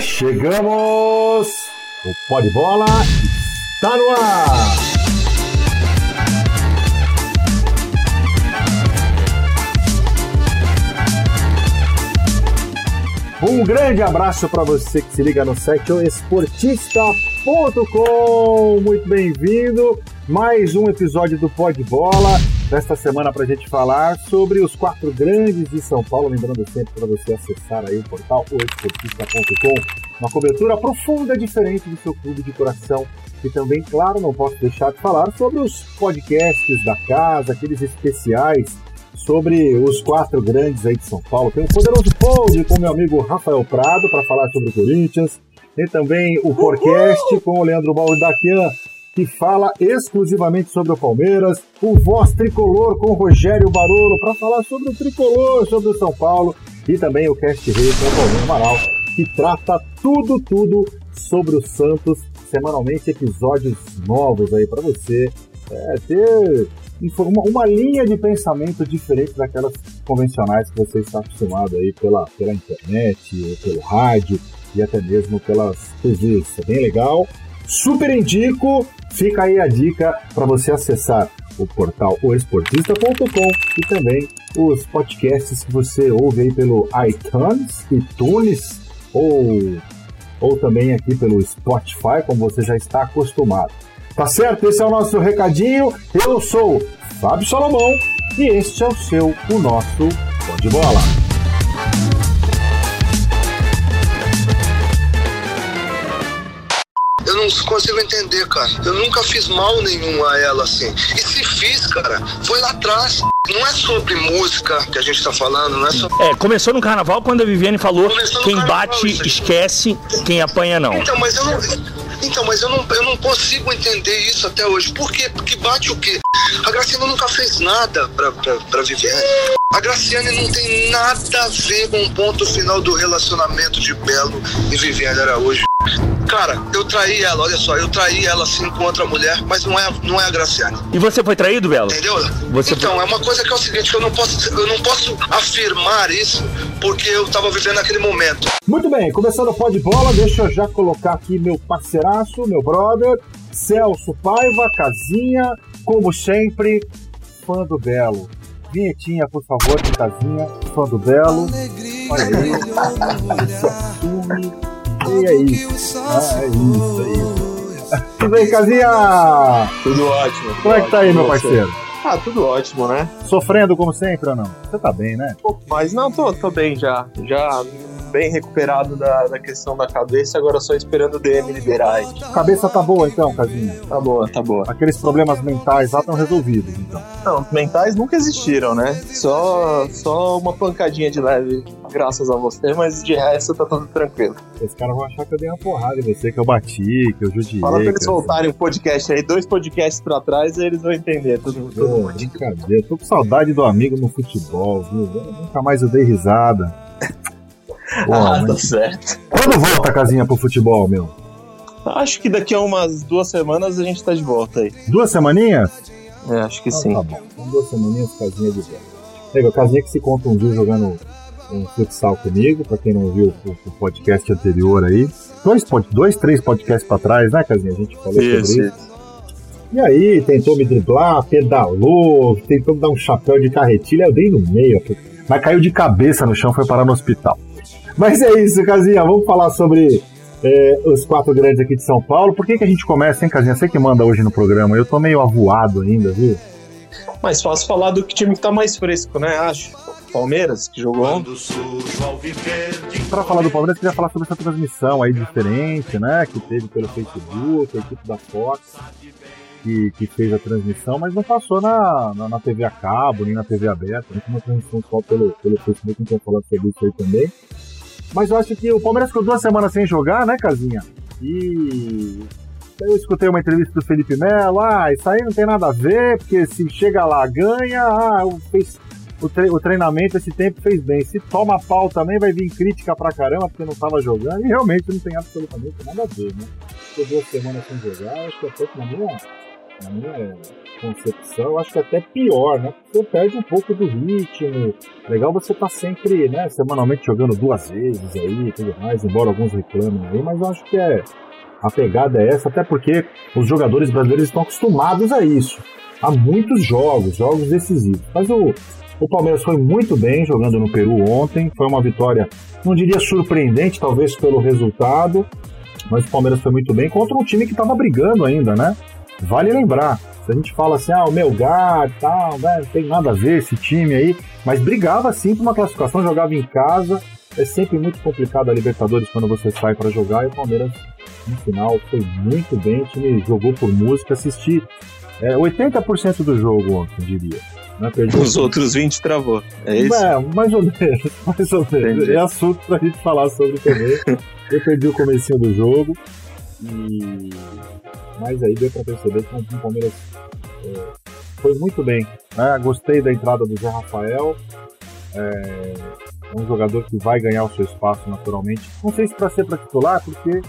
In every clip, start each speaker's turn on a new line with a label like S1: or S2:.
S1: chegamos! O Pó de Bola está no ar! Um grande abraço para você que se liga no site esportista.com. Muito bem-vindo. Mais um episódio do Pó de Bola. Nesta semana para a gente falar sobre os quatro grandes de São Paulo. Lembrando sempre para você acessar aí o portal oesportista.com. Uma cobertura profunda, diferente do seu clube de coração. E também, claro, não posso deixar de falar sobre os podcasts da casa, aqueles especiais sobre os quatro grandes aí de São Paulo. Tem o Poderoso Pod com meu amigo Rafael Prado para falar sobre o Corinthians. Tem também o podcast com o Leandro Baldaquian, que fala exclusivamente sobre o Palmeiras. O Voz Tricolor com Rogério Barolo para falar sobre o Tricolor, sobre o São Paulo. E também o Cast Rei com o Paulinho Amaral, que trata tudo, tudo sobre o Santos. Semanalmente episódios novos aí para você é, ter uma, uma, linha de pensamento diferente daquelas convencionais que você está acostumado aí pela, pela internet, ou pelo rádio e até mesmo pelas TVs. É bem legal. Super indico, fica aí a dica para você acessar o portal oesportista.com e também os podcasts que você ouve aí pelo iTunes, iTunes ou, ou também aqui pelo Spotify, como você já está acostumado. Tá certo? Esse é o nosso recadinho. Eu sou Fábio Salomão e este é o seu, o nosso Pó de Bola.
S2: Não consigo entender, cara. Eu nunca fiz mal nenhum a ela assim. E se fiz, cara, foi lá atrás. Não é sobre música que a gente tá falando, não é sobre.
S3: É, começou no carnaval quando a Viviane falou: quem carnaval, bate, esquece, quem apanha, não.
S2: Então, mas eu não. Então, mas eu não, eu não consigo entender isso até hoje. Por quê? Porque bate o quê? A Graciane nunca fez nada pra, pra, pra Viviane. A Graciane não tem nada a ver com o ponto final do relacionamento de Belo e Viviane Araújo. Cara, eu traí ela, olha só, eu traí ela assim com outra mulher, mas não é, não é a Graciane.
S3: E você foi traído, Belo?
S2: Entendeu?
S3: Você
S2: então,
S3: foi...
S2: é uma coisa que é o seguinte, que eu não posso, eu não posso afirmar isso porque eu tava vivendo aquele momento.
S1: Muito bem, começando o pó de bola, deixa eu já colocar aqui meu parceiraço, meu brother, Celso Paiva, Casinha, como sempre, fã do Belo. Vinhetinha, por favor, de Casinha, fã do Belo. Olha aí. E é isso. Ah, é isso, é isso. Tudo bem, Casinha?
S4: Tudo ótimo.
S1: Como é que tá aí, meu parceiro?
S4: Ah, tudo ótimo, né?
S1: Sofrendo como sempre ou não? Você tá bem, né?
S4: Mas não, tô, tô bem já. Já bem recuperado da, da questão da cabeça, agora só esperando o DM liberar aí.
S1: Cabeça tá boa então, Casinha?
S4: Tá boa, tá boa.
S1: Aqueles problemas mentais lá estão resolvidos, então.
S4: Não, mentais nunca existiram, né? Só, só uma pancadinha de leve, graças a você, mas de resto tá tudo tranquilo.
S1: Os caras vão achar que eu dei uma porrada em você, que eu bati, que eu judiei.
S4: Fala pra eles voltarem o podcast aí, dois podcasts pra trás, aí eles vão entender tudo. tudo
S1: brincadeira, tô com saudade do amigo no futebol, viu? Nunca mais eu dei risada.
S4: Pô, ah, tá certo.
S1: Quando volta a casinha pro futebol, meu?
S4: Acho que daqui a umas duas semanas a gente tá de volta aí.
S1: Duas semaninhas?
S4: É, acho que ah, sim.
S1: Tá bom. Então, duas semaninhas, casinha de volta. Legal, casinha que se contundiu jogando um futsal comigo, pra quem não viu o, o podcast anterior aí. Dois, dois, três podcasts pra trás, né, casinha? A gente falou
S4: isso,
S1: sobre isso. E aí, tentou me driblar, pedalou, tentou me dar um chapéu de carretilha, eu dei no meio, mas caiu de cabeça no chão, foi parar no hospital. Mas é isso, Casinha. Vamos falar sobre é, os quatro grandes aqui de São Paulo. Por que, que a gente começa, hein, Casinha? Você que manda hoje no programa. Eu tô meio avoado ainda, viu?
S4: Mais fácil falar do que time que tá mais fresco, né? Acho. Palmeiras, que jogou.
S1: Para falar do Palmeiras, queria falar sobre essa transmissão aí diferente, né? Que teve pelo Facebook, a equipe da Fox que, que fez a transmissão, mas não passou na, na, na, TV a cabo, nem na TV aberta, nem uma transmissão só pelo, pelo Facebook, não tinha falado sobre isso aí também. Mas eu acho que o Palmeiras ficou duas semanas sem jogar, né, Casinha? E eu escutei uma entrevista do Felipe Melo, ah, isso aí não tem nada a ver, porque se chega lá, ganha, ah, fez, o, o treinamento esse tempo fez bem. Se toma pau também, vai vir crítica pra caramba, porque não tava jogando, e realmente não tem absolutamente nada a ver, né? Ficou duas semanas sem jogar, acho que é pouco na minha, na minha concepção, acho que até pior, né? Você perde um pouco do ritmo. Legal você tá sempre, né, semanalmente jogando duas vezes aí e tudo mais, embora alguns reclamem aí, mas eu acho que é. A pegada é essa, até porque os jogadores brasileiros estão acostumados a isso. Há muitos jogos, jogos decisivos. Mas o, o Palmeiras foi muito bem jogando no Peru ontem. Foi uma vitória, não diria surpreendente, talvez pelo resultado, mas o Palmeiras foi muito bem contra um time que estava brigando ainda, né? Vale lembrar, se a gente fala assim, ah, o Melgar e tal, né, não tem nada a ver esse time aí, mas brigava sim por uma classificação, jogava em casa. É sempre muito complicado a Libertadores quando você sai para jogar e o Palmeiras no final foi muito bem, o time jogou por música, assisti é, 80% do jogo ontem, diria.
S4: Né? Os outros 20 travou. É isso? É,
S1: mais ou menos. Mais ou menos. Entendi. É assunto pra gente falar sobre também. Eu perdi o comecinho do jogo. E... Mas aí deu pra perceber que o Palmeiras é, foi muito bem. Né? Gostei da entrada do Zé Rafael. É, é um jogador que vai ganhar o seu espaço naturalmente. Não sei se para ser para titular, porque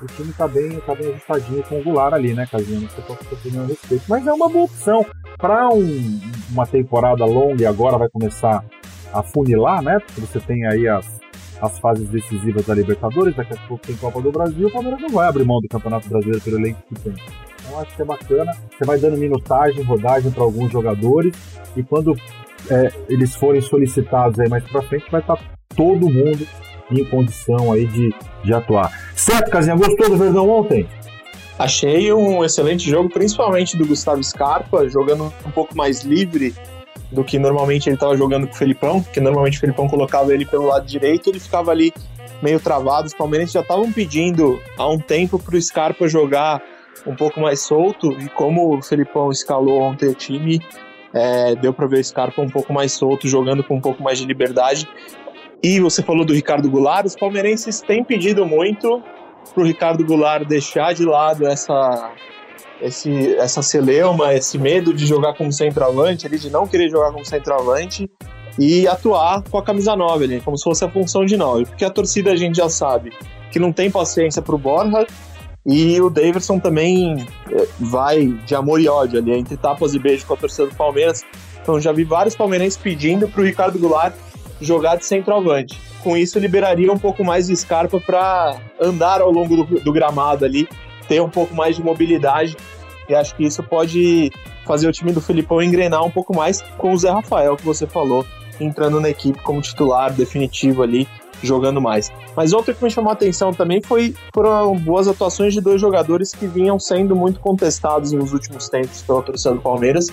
S1: o time tá bem, tá bem ajustadinho com o Goulart ali, né, Casinha? Não sei qual é a sua a respeito. Mas é uma boa opção. Para um, uma temporada longa e agora vai começar a funilar, né? Porque você tem aí as, as fases decisivas da Libertadores, daqui a pouco tem Copa do Brasil, o Palmeiras não vai abrir mão do Campeonato Brasileiro pelo elenco que tem. Então acho que é bacana. Você vai dando minutagem, rodagem para alguns jogadores e quando é, eles forem solicitados aí mais para frente, vai estar tá todo mundo em condição aí de, de atuar. Certo, Casinha, gostou do Verdão ontem?
S4: Achei um excelente jogo, principalmente do Gustavo Scarpa, jogando um pouco mais livre do que normalmente ele estava jogando com o Felipão, porque normalmente o Felipão colocava ele pelo lado direito, ele ficava ali meio travado. Os palmeirenses já estavam pedindo há um tempo para o Scarpa jogar um pouco mais solto, e como o Felipão escalou ontem o time, é, deu para ver o Scarpa um pouco mais solto, jogando com um pouco mais de liberdade. E você falou do Ricardo Goulart, os palmeirenses têm pedido muito para o Ricardo Goulart deixar de lado essa, esse, essa celeuma, esse medo de jogar como centroavante, ele de não querer jogar como centroavante e atuar com a camisa 9 ali, como se fosse a função de 9. Porque a torcida a gente já sabe que não tem paciência para o Borja e o Davidson também é, vai de amor e ódio ali, entre tapas e beijos com a torcida do Palmeiras. Então já vi vários palmeirenses pedindo para o Ricardo Goulart jogar de centroavante. Com isso, liberaria um pouco mais de Scarpa para andar ao longo do, do gramado ali, ter um pouco mais de mobilidade. E acho que isso pode fazer o time do Filipão engrenar um pouco mais com o Zé Rafael, que você falou, entrando na equipe como titular definitivo ali, jogando mais. Mas outra que me chamou a atenção também foi foram boas atuações de dois jogadores que vinham sendo muito contestados nos últimos tempos pela torcida do Palmeiras,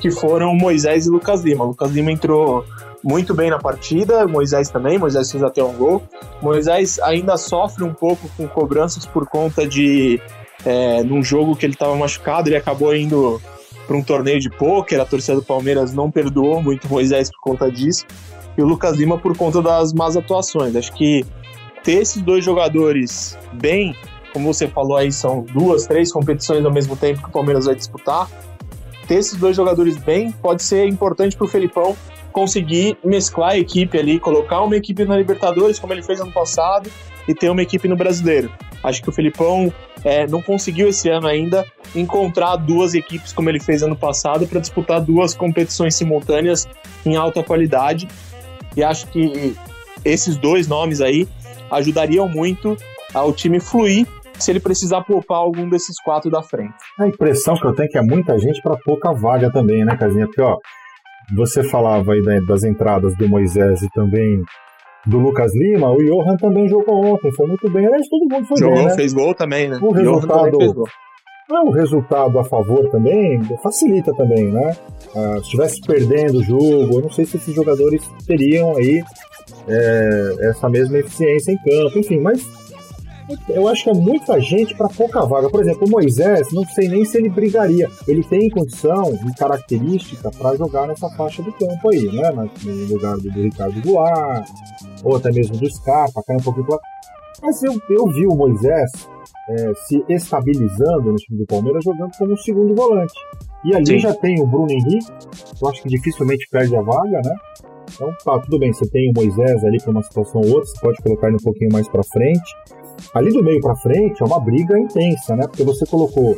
S4: que foram Moisés e Lucas Lima. Lucas Lima entrou muito bem na partida, Moisés também, Moisés fez até um gol. Moisés ainda sofre um pouco com cobranças por conta de é, num jogo que ele estava machucado, ele acabou indo para um torneio de pôquer, a torcida do Palmeiras não perdoou muito Moisés por conta disso, e o Lucas Lima por conta das más atuações. Acho que ter esses dois jogadores bem, como você falou aí, são duas, três competições ao mesmo tempo que o Palmeiras vai disputar. Ter esses dois jogadores bem pode ser importante para o Felipão conseguir mesclar a equipe ali, colocar uma equipe na Libertadores, como ele fez ano passado, e ter uma equipe no Brasileiro. Acho que o Felipão é, não conseguiu esse ano ainda encontrar duas equipes como ele fez ano passado para disputar duas competições simultâneas em alta qualidade. E acho que esses dois nomes aí ajudariam muito ao time fluir se ele precisar poupar algum desses quatro da frente.
S1: A impressão que eu tenho é que é muita gente para pouca vaga também, né, Casinha? Porque, ó, você falava aí das entradas do Moisés e também do Lucas Lima, o Johan também jogou ontem, foi muito bem. Aliás, todo mundo foi
S4: jogou,
S1: bem, né?
S4: fez gol também, né?
S1: O resultado, não, o resultado a favor também facilita também, né? Ah, se estivesse perdendo o jogo, eu não sei se esses jogadores teriam aí é, essa mesma eficiência em campo, enfim, mas eu acho que é muita gente para pouca vaga. Por exemplo, o Moisés, não sei nem se ele brigaria. Ele tem condição e característica para jogar nessa faixa do campo aí, né? No lugar do, do Ricardo Goulart, ou até mesmo do Scarpa, cai um pouquinho pra... Mas eu, eu vi o Moisés é, se estabilizando no time do Palmeiras jogando como segundo volante. E ali Sim. já tem o Bruno Henrique, eu acho que dificilmente perde a vaga, né? Então tá, tudo bem, você tem o Moisés ali para uma situação ou outra, você pode colocar ele um pouquinho mais para frente. Ali do meio para frente é uma briga intensa, né? Porque você colocou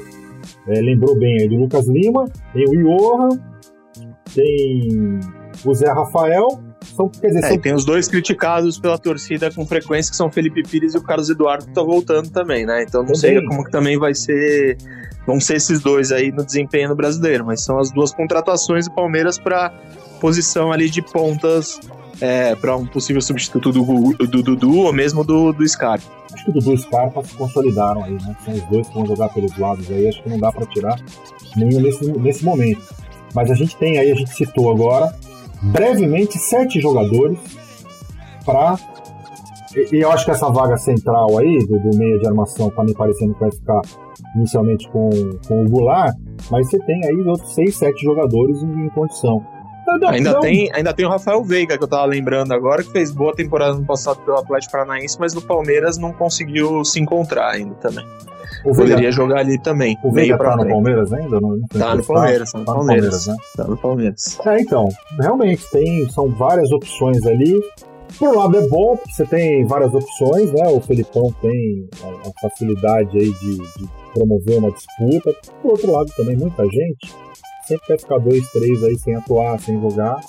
S1: é, lembrou bem aí do Lucas Lima, tem o Iorra, tem o Zé Rafael. São, quer dizer,
S4: é,
S1: são...
S4: tem os dois criticados pela torcida com frequência, que são Felipe Pires e o Carlos Eduardo, que tá voltando também, né? Então não também. sei como que também vai ser. Vão ser esses dois aí no desempenho no brasileiro, mas são as duas contratações do Palmeiras para posição ali de pontas é, para um possível substituto do, Dudu ou mesmo do, do Scarpa.
S1: Acho que o Dudu e o Scarpa se consolidaram aí, né? São os dois que vão jogar pelos lados aí, acho que não dá para tirar nenhum nesse, nesse momento. Mas a gente tem aí, a gente citou agora, brevemente, sete jogadores para. E, eu acho que essa vaga central aí, do, do meia de armação, tá me parecendo que vai ficar inicialmente com, com o Goulart, mas você tem aí outros seis, sete jogadores em, em condição.
S4: Ainda tem, ainda tem o Rafael Veiga, que eu tava lembrando agora, que fez boa temporada no passado pelo Atlético Paranaense, mas no Palmeiras não conseguiu se encontrar ainda também. O Poderia Veiga, jogar ali também.
S1: O Veiga tá no Palmeiras ainda? Não, não
S4: tá, no Palmeiras, tá, no Palmeiras, né? Tá no Palmeiras.
S1: É, então, realmente, tem, são várias opções ali. Por um lado é bom, porque você tem várias opções, né? O Felipão tem a, a facilidade aí de, de promover uma disputa. Por outro lado, também muita gente sempre quer ficar dois, três aí sem atuar, sem jogar.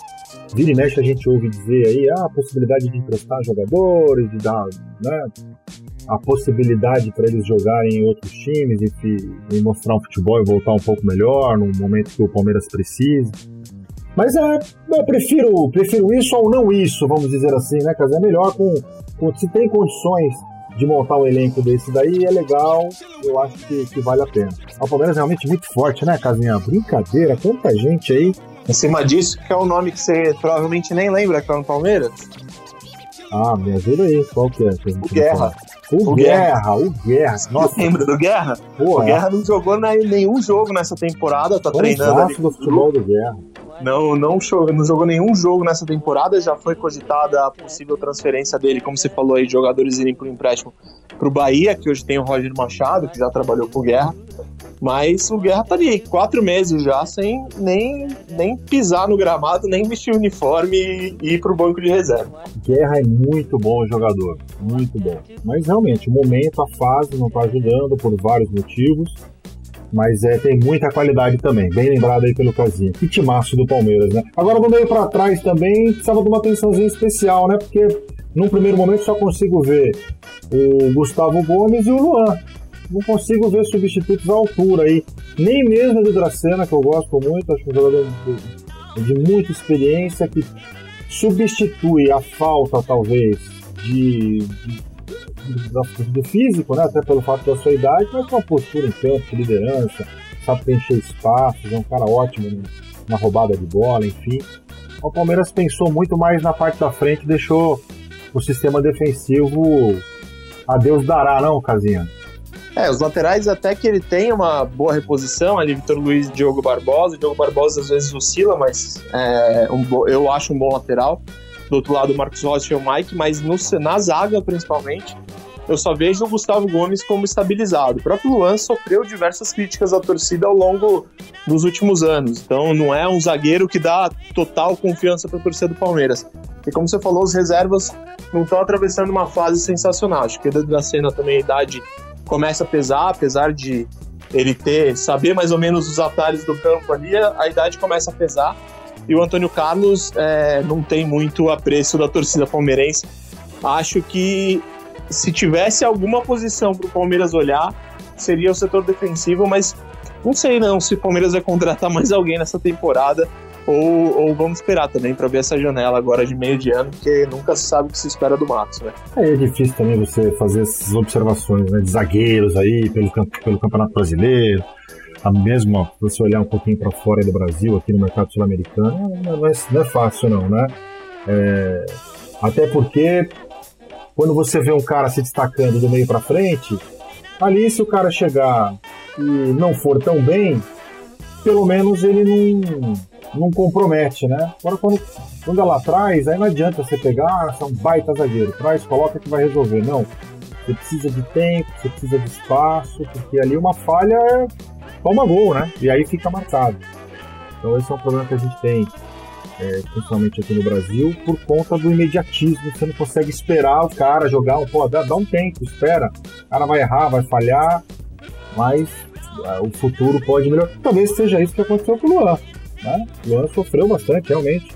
S1: Vira e mexe a gente ouve dizer aí ah, a possibilidade de emprestar jogadores, de dar né, a possibilidade para eles jogarem em outros times e, e, mostrar um futebol e voltar um pouco melhor no momento que o Palmeiras precisa. Mas é, eu prefiro, prefiro isso ou não isso, vamos dizer assim, né, Casa? É melhor com, com, se tem condições de montar um elenco desse daí, é legal, eu acho que, que vale a pena. O Palmeiras é realmente muito forte, né, Casinha? Brincadeira, quanta gente aí.
S4: Em cima disso, que é o nome que você provavelmente nem lembra que é no Palmeiras?
S1: Ah, me ajuda aí, qual que é? Que
S4: o Guerra.
S1: O, o Guerra, Guerra, o Guerra.
S4: Nossa. Lembra do Guerra? O Guerra não jogou nenhum jogo nessa temporada, tá treinando ali.
S1: do futebol do Guerra.
S4: Não, não, não jogou nenhum jogo nessa temporada, já foi cogitada a possível transferência dele, como você falou aí, jogadores irem por empréstimo para o Bahia, que hoje tem o Roger Machado, que já trabalhou com o Guerra. Mas o Guerra tá ali, quatro meses já, sem nem, nem pisar no gramado, nem vestir o uniforme e ir pro banco de reserva.
S1: Guerra é muito bom jogador, muito bom. Mas realmente, o momento, a fase não tá ajudando por vários motivos mas é, tem muita qualidade também. Bem lembrado aí pelo Casinho. Que timaço do Palmeiras, né? Agora, do meio para trás também, precisava de uma atençãozinha especial, né? Porque num primeiro momento só consigo ver o Gustavo Gomes e o Luan. Não consigo ver substitutos à altura aí. Nem mesmo do Dracena, que eu gosto muito, acho é um jogador de, de muita experiência, que substitui a falta, talvez, de, de do físico, né? Até pelo fato da sua idade, mas com uma postura em campo, de liderança, sabe preencher espaços, é um cara ótimo na roubada de bola, enfim. O Palmeiras pensou muito mais na parte da frente, deixou o sistema defensivo a Deus dará, não, Casinha?
S4: É, os laterais até que ele tem uma boa reposição, ali Vitor Luiz e Diogo Barbosa. O Diogo Barbosa às vezes oscila, mas é um, eu acho um bom lateral. Do outro lado, o Marcos Rocha e o Mike, mas no, na zaga, principalmente, eu só vejo o Gustavo Gomes como estabilizado. O próprio Luan sofreu diversas críticas da torcida ao longo dos últimos anos, então não é um zagueiro que dá total confiança para a torcida do Palmeiras. E como você falou, os reservas não estão atravessando uma fase sensacional. Acho que o da cena também a idade começa a pesar, apesar de ele ter saber mais ou menos os atalhos do campo ali, a idade começa a pesar. E o Antônio Carlos é, não tem muito apreço da torcida palmeirense. Acho que se tivesse alguma posição para o Palmeiras olhar, seria o setor defensivo, mas não sei não se o Palmeiras vai contratar mais alguém nessa temporada ou, ou vamos esperar também para ver essa janela agora de meio de ano, porque nunca se sabe o que se espera do Matos, né?
S1: É, difícil também você fazer essas observações né, de zagueiros aí pelo, pelo Campeonato Brasileiro. A mesma, você olhar um pouquinho para fora do Brasil, aqui no mercado sul-americano, não, é, não é fácil não, né? É, até porque quando você vê um cara se destacando do meio para frente, ali se o cara chegar e não for tão bem, pelo menos ele não, não compromete, né? Agora quando, quando é lá atrás, aí não adianta você pegar, ah, são baita zagueiro, traz, coloca que vai resolver. Não. Você precisa de tempo, você precisa de espaço, porque ali uma falha é toma gol, né? E aí fica marcado. Então esse é um problema que a gente tem é, principalmente aqui no Brasil, por conta do imediatismo. Você não consegue esperar o cara jogar, pô, dá, dá um tempo, espera. O cara vai errar, vai falhar, mas o futuro pode melhorar. Talvez seja isso que aconteceu com o Luan. Né? O Luan sofreu bastante, realmente.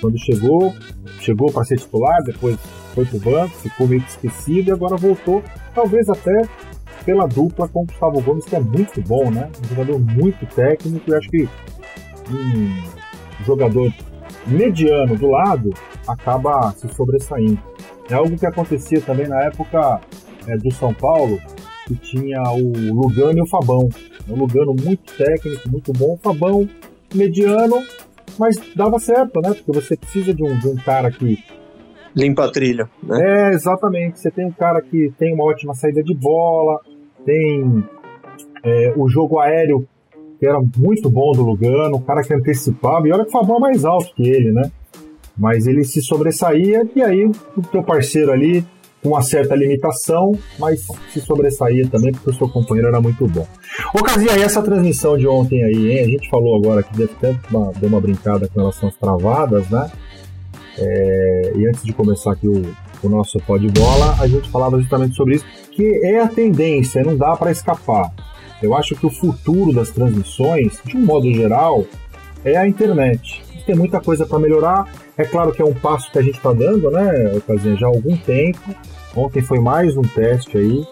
S1: Quando chegou, chegou para ser titular, depois foi pro banco, ficou meio que esquecido e agora voltou, talvez até pela dupla com o Gustavo Gomes, que é muito bom, né? Um jogador muito técnico e acho que um jogador mediano do lado acaba se sobressaindo. É algo que acontecia também na época é, do São Paulo, que tinha o Lugano e o Fabão. O Lugano muito técnico, muito bom, o Fabão mediano, mas dava certo, né? Porque você precisa de um, de um cara que.
S4: Limpa a trilha. Né?
S1: É, exatamente. Você tem um cara que tem uma ótima saída de bola, tem é, o jogo aéreo, que era muito bom do Lugano, o cara que antecipava, e olha que o Fabão é mais alto que ele, né? Mas ele se sobressaía, e aí o teu parceiro ali com uma certa limitação, mas se sobressaía também porque o seu companheiro era muito bom. Ô Casinha, e essa transmissão de ontem aí, hein? A gente falou agora que ter uma, deu uma brincada com relação às travadas, né? É, e antes de começar aqui o, o nosso pó de bola, a gente falava justamente sobre isso, que é a tendência, não dá para escapar. Eu acho que o futuro das transmissões, de um modo geral, é a internet. Tem muita coisa para melhorar. É claro que é um passo que a gente está dando, né, Casinha, já há algum tempo. Ontem foi mais um teste aí,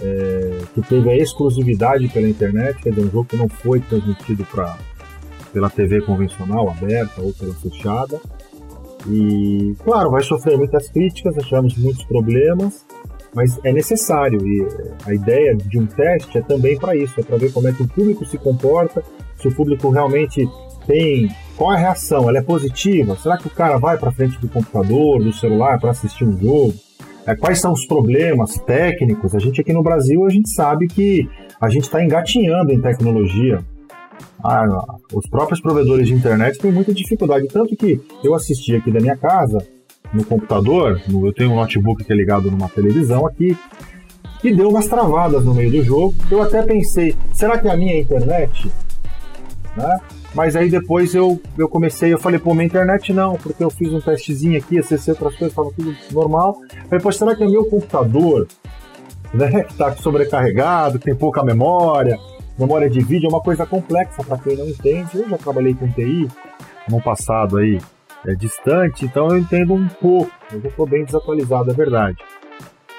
S1: é, que teve a exclusividade pela internet, quer dizer, um jogo que não foi transmitido pra, pela TV convencional, aberta ou pela fechada. E, claro, vai sofrer muitas críticas, achamos muitos problemas, mas é necessário. E a ideia de um teste é também para isso, é para ver como é que o público se comporta, se o público realmente tem qual é a reação? Ela é positiva? Será que o cara vai para frente do computador, do celular para assistir um jogo? É, quais são os problemas técnicos? A gente aqui no Brasil a gente sabe que a gente está engatinhando em tecnologia. Ah, os próprios provedores de internet têm muita dificuldade, tanto que eu assisti aqui da minha casa no computador, eu tenho um notebook que é ligado numa televisão aqui e deu umas travadas no meio do jogo. Eu até pensei, será que é a minha internet? Né? Mas aí depois eu, eu comecei, eu falei, pô, minha internet não, porque eu fiz um testezinho aqui, acessei outras coisas, estava tudo normal. Falei, pô, será que é meu computador, né, que está sobrecarregado, tem pouca memória, memória de vídeo, é uma coisa complexa para quem não entende. Eu já trabalhei com TI no passado aí, é distante, então eu entendo um pouco, eu estou bem desatualizado, é verdade.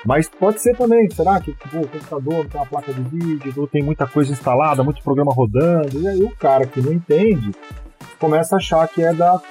S1: Mas pode ser também, será que tipo, o computador tem uma placa de vídeo, tem muita coisa instalada, muito programa rodando, e aí o cara que não entende começa a achar que é da,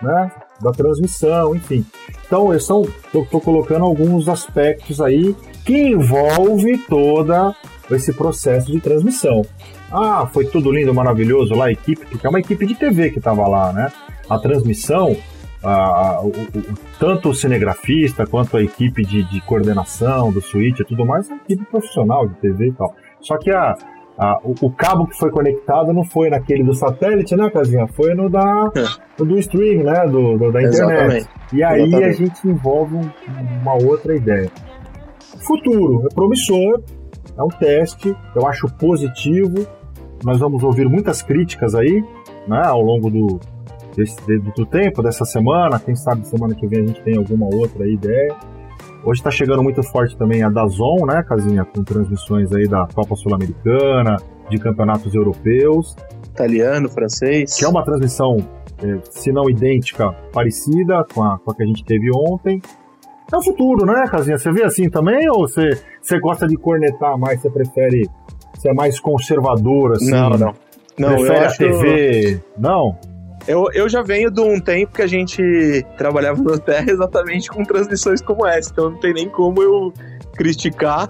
S1: né, da transmissão, enfim. Então, eu estou colocando alguns aspectos aí que envolve toda esse processo de transmissão. Ah, foi tudo lindo, maravilhoso lá, a equipe, porque é uma equipe de TV que estava lá, né? A transmissão a, o, o, tanto o cinegrafista quanto a equipe de, de coordenação do Switch e tudo mais, é uma equipe profissional de TV e tal. Só que a, a, o, o, cabo que foi conectado não foi naquele do satélite, né, Casinha? Foi no da, no do stream, né? Do, do da internet. Exatamente. E aí Exatamente. a gente envolve um, uma outra ideia. Futuro é promissor, é um teste, eu acho positivo. Nós vamos ouvir muitas críticas aí, né, ao longo do, desse, do tempo, dessa semana. Quem sabe semana que vem a gente tem alguma outra ideia. Hoje está chegando muito forte também a Dazon, né, Casinha? Com transmissões aí da Copa Sul-Americana, de campeonatos europeus.
S4: Italiano, francês.
S1: Que é uma transmissão, é, se não idêntica, parecida com a, com a que a gente teve ontem. É o futuro, né, Casinha? Você vê assim também? Ou você, você gosta de cornetar mais? Você prefere ser mais conservador, assim?
S4: Não, não. Não,
S1: prefere a TV? Não?
S4: Eu, eu já venho de um tempo que a gente trabalhava no Terra exatamente com transmissões como essa, então não tem nem como eu criticar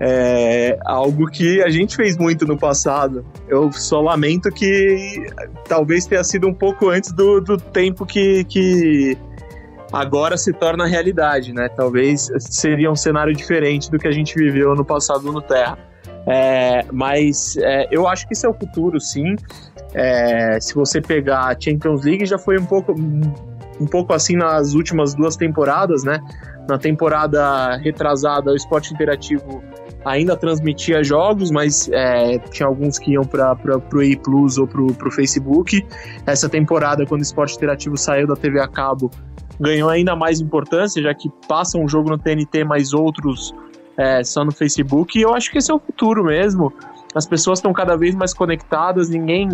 S4: é, algo que a gente fez muito no passado. Eu só lamento que talvez tenha sido um pouco antes do, do tempo que, que agora se torna realidade, né? Talvez seria um cenário diferente do que a gente viveu no passado no Terra. É, mas é, eu acho que isso é o futuro, sim. É, se você pegar a Champions League, já foi um pouco, um pouco assim nas últimas duas temporadas, né? Na temporada retrasada, o esporte interativo ainda transmitia jogos, mas é, tinha alguns que iam para o E Plus ou para o Facebook. Essa temporada, quando o esporte interativo saiu da TV a cabo, ganhou ainda mais importância, já que passa um jogo no TNT, mas outros é, só no Facebook. E eu acho que esse é o futuro mesmo. as pessoas estão cada vez mais conectadas, ninguém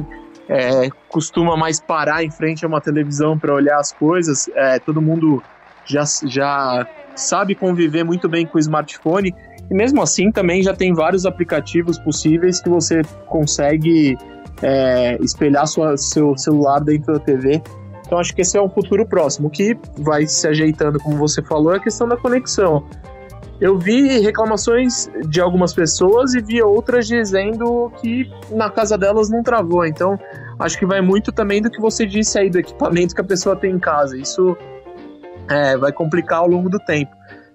S4: é, costuma mais parar em frente a uma televisão para olhar as coisas, é, todo mundo já, já sabe conviver muito bem com o smartphone, e mesmo assim também já tem vários aplicativos possíveis que você consegue é, espelhar sua, seu celular dentro da TV. Então acho que esse é um futuro próximo. O que vai se ajeitando, como você falou, é a questão da conexão. Eu vi reclamações de algumas pessoas e vi outras dizendo que na casa delas não travou. Então, acho que vai muito também do que você disse aí, do equipamento que a pessoa tem em casa. Isso é, vai complicar ao longo do tempo.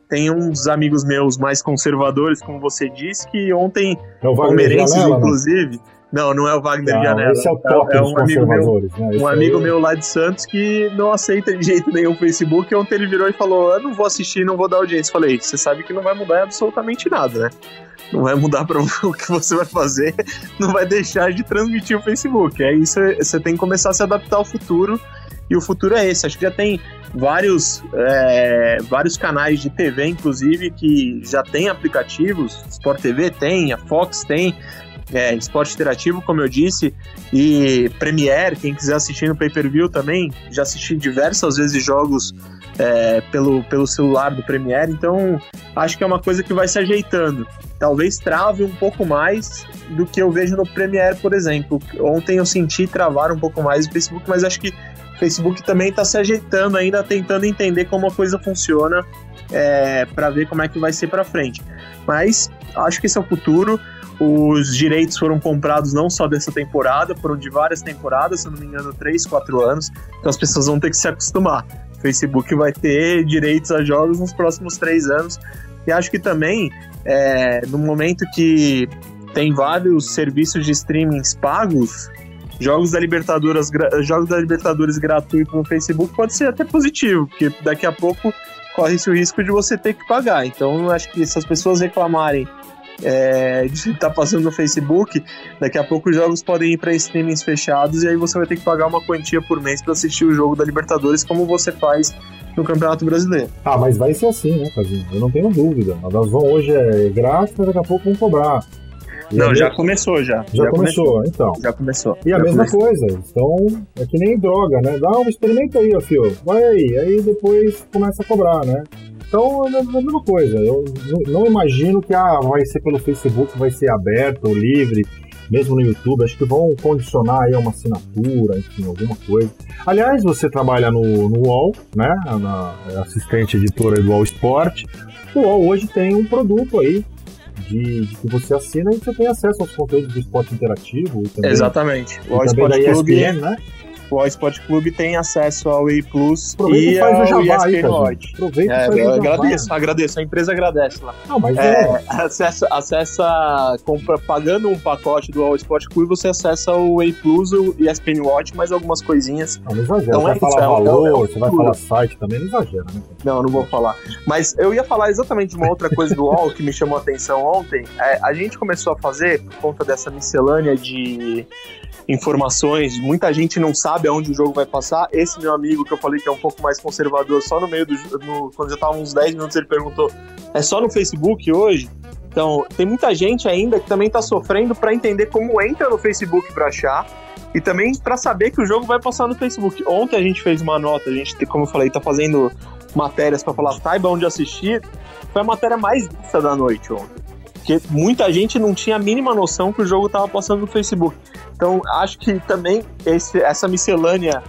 S4: Tem uns amigos meus mais conservadores, como você disse, que ontem,
S1: é
S4: palmeirenses, inclusive. Né? Não, não é o Wagner
S1: não,
S4: Janela.
S1: Esse é o top é, é um amigo
S4: meu,
S1: né?
S4: Um amigo aí... meu lá de Santos que não aceita de jeito nenhum o Facebook. Ontem ele virou e falou: Eu não vou assistir, não vou dar audiência. Falei: Você sabe que não vai mudar absolutamente nada, né? Não vai mudar para o que você vai fazer, não vai deixar de transmitir o Facebook. É isso, você tem que começar a se adaptar ao futuro. E o futuro é esse. Acho que já tem vários, é, vários canais de TV, inclusive, que já tem aplicativos. Sport TV tem, a Fox tem é, esporte interativo, como eu disse, e Premiere, quem quiser assistir no pay-per-view também, já assisti diversas vezes jogos é, pelo, pelo celular do Premiere, então acho que é uma coisa que vai se ajeitando. Talvez trave um pouco mais do que eu vejo no Premiere, por exemplo. Ontem eu senti travar um pouco mais o Facebook, mas acho que o Facebook também está se ajeitando ainda, tentando entender como a coisa funciona é, para ver como é que vai ser para frente. Mas acho que esse é o futuro. Os direitos foram comprados não só dessa temporada, foram de várias temporadas, se eu não me engano, 3, 4 anos. Então as pessoas vão ter que se acostumar. O Facebook vai ter direitos a jogos nos próximos 3 anos. E acho que também, é, no momento que tem vários serviços de streamings pagos, jogos da Libertadores, jogos da Libertadores gratuitos no Facebook pode ser até positivo, porque daqui a pouco corre-se o risco de você ter que pagar. Então, acho que se as pessoas reclamarem é, de estar tá passando no Facebook, daqui a pouco os jogos podem ir para streamings fechados e aí você vai ter que pagar uma quantia por mês para assistir o jogo da Libertadores, como você faz no Campeonato Brasileiro.
S1: Ah, mas vai ser assim, né, Casinho? Eu não tenho dúvida. Nós vamos hoje é grátis, mas daqui a pouco vão cobrar.
S4: Não, já começou já.
S1: Já, já começou, começou, então.
S4: Já começou.
S1: E
S4: a
S1: já
S4: mesma
S1: começou. coisa. Então, é que nem droga, né? Dá um experimento aí, ó, fio. Vai aí. Aí depois começa a cobrar, né? Então é a mesma coisa. Eu não imagino que ah, vai ser pelo Facebook, vai ser aberto ou livre, mesmo no YouTube. Acho que vão condicionar aí uma assinatura, enfim, alguma coisa. Aliás, você trabalha no, no UOL, né? Na, é assistente editora do UOL Sport. O UOL hoje tem um produto aí de, de, que você assina e você tem acesso aos conteúdos do esporte interativo. Também,
S4: Exatamente.
S1: O UOL Sport Clube, né?
S4: O Sport Clube tem acesso ao EA Plus
S1: Aproveita
S4: e
S1: faz ao
S4: ESPN Watch.
S1: Aproveita
S4: é,
S1: faz
S4: eu agradeço, agradeço, a empresa agradece lá.
S1: Não, mas
S4: é, é. Acessa, acessa compra, pagando um pacote do All Sport Clube, você acessa o EA Plus e ESPN Watch, mais algumas coisinhas.
S1: Não, não exagera, então, você é, vai falar é, valor, é, você vai falar site também, não exagera, né?
S4: Não, não vou falar. Mas eu ia falar exatamente de uma outra coisa do UOL que me chamou a atenção ontem. É, a gente começou a fazer, por conta dessa miscelânea de informações, muita gente não sabe aonde o jogo vai passar. Esse meu amigo que eu falei que é um pouco mais conservador, só no meio do no, quando já tava uns 10 minutos ele perguntou: "É só no Facebook hoje?" Então, tem muita gente ainda que também está sofrendo para entender como entra no Facebook para achar e também para saber que o jogo vai passar no Facebook. Ontem a gente fez uma nota, a gente, como eu falei, tá fazendo matérias para falar saiba onde assistir. Foi a matéria mais vista da noite ontem. Porque muita gente não tinha a mínima noção que o jogo estava passando no Facebook. Então, acho que também esse, essa miscelânea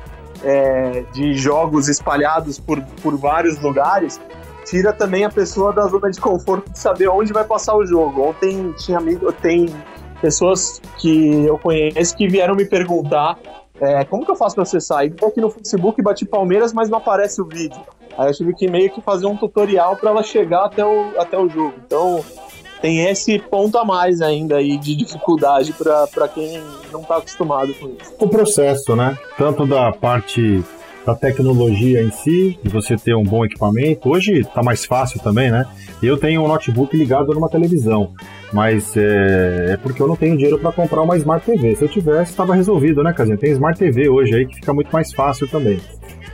S4: é, de jogos espalhados por, por vários lugares tira também a pessoa da zona de conforto de saber onde vai passar o jogo. Ontem tinha amigo, tem pessoas que eu conheço que vieram me perguntar é, como que eu faço para acessar? E aqui no Facebook bati Palmeiras, mas não aparece o vídeo. Aí eu tive que meio que fazer um tutorial para ela chegar até o, até o jogo. Então, tem esse ponto a mais ainda aí de dificuldade para quem não está acostumado com isso.
S1: O processo, né? Tanto da parte da tecnologia em si, de você ter um bom equipamento. Hoje está mais fácil também, né? Eu tenho um notebook ligado numa televisão, mas é, é porque eu não tenho dinheiro para comprar uma Smart TV. Se eu tivesse, estava resolvido, né, Casinha? Tem Smart TV hoje aí que fica muito mais fácil também.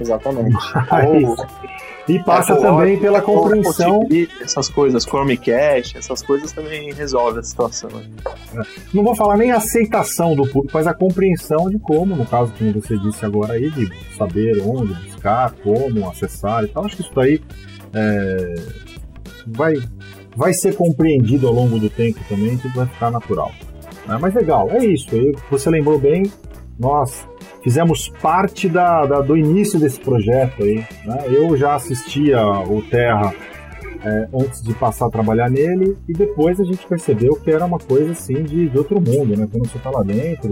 S4: Exatamente.
S1: Mas, E passa é, também pela compreensão.
S4: Essas coisas, Chromecast, essas coisas também resolvem a situação.
S1: É. Não vou falar nem a aceitação do público, mas a compreensão de como, no caso, como você disse agora aí, de saber onde buscar, como acessar e tal. Acho que isso daí é, vai, vai ser compreendido ao longo do tempo também, tudo vai ficar natural. É, mas legal, é isso. Você lembrou bem, nós fizemos parte da, da, do início desse projeto aí. Né? Eu já assistia o Terra é, antes de passar a trabalhar nele e depois a gente percebeu que era uma coisa assim de, de outro mundo, né? Quando você tá lá dentro,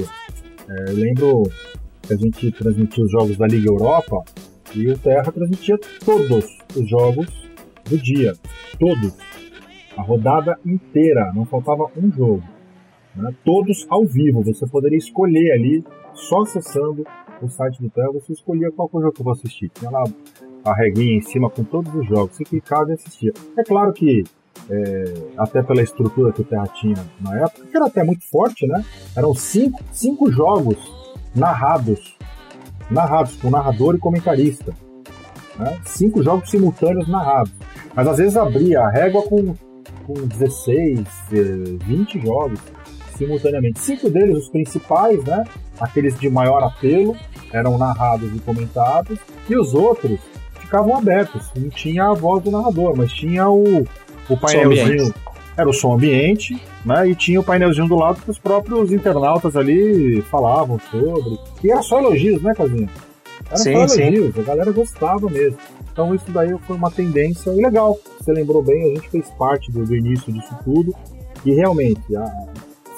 S1: é, eu lembro que a gente transmitia os jogos da Liga Europa e o Terra transmitia todos os jogos do dia, todos, a rodada inteira, não faltava um jogo, né? todos ao vivo. Você poderia escolher ali só acessando o site do Terra, você escolhia qual jogo que eu vou assistir. Tinha lá a regrinha em cima com todos os jogos, você clicava e assistia. É claro que, é, até pela estrutura que o Terra tinha na época, que era até muito forte, né? Eram cinco, cinco jogos narrados, narrados com narrador e comentarista. Né? Cinco jogos simultâneos narrados. Mas às vezes abria a régua com, com 16, 20 eh, jogos simultaneamente. Cinco deles, os principais, né? Aqueles de maior apelo, eram narrados e comentados, e os outros ficavam abertos. Não tinha a voz do narrador, mas tinha o, o painelzinho. Era o som ambiente, né? E tinha o painelzinho do lado que os próprios internautas ali falavam sobre. E era só elogios, né, Casinha? Era sim, só elogios, sim. a galera gostava mesmo. Então isso daí foi uma tendência legal. Você lembrou bem, a gente fez parte do, do início disso tudo. E realmente, a,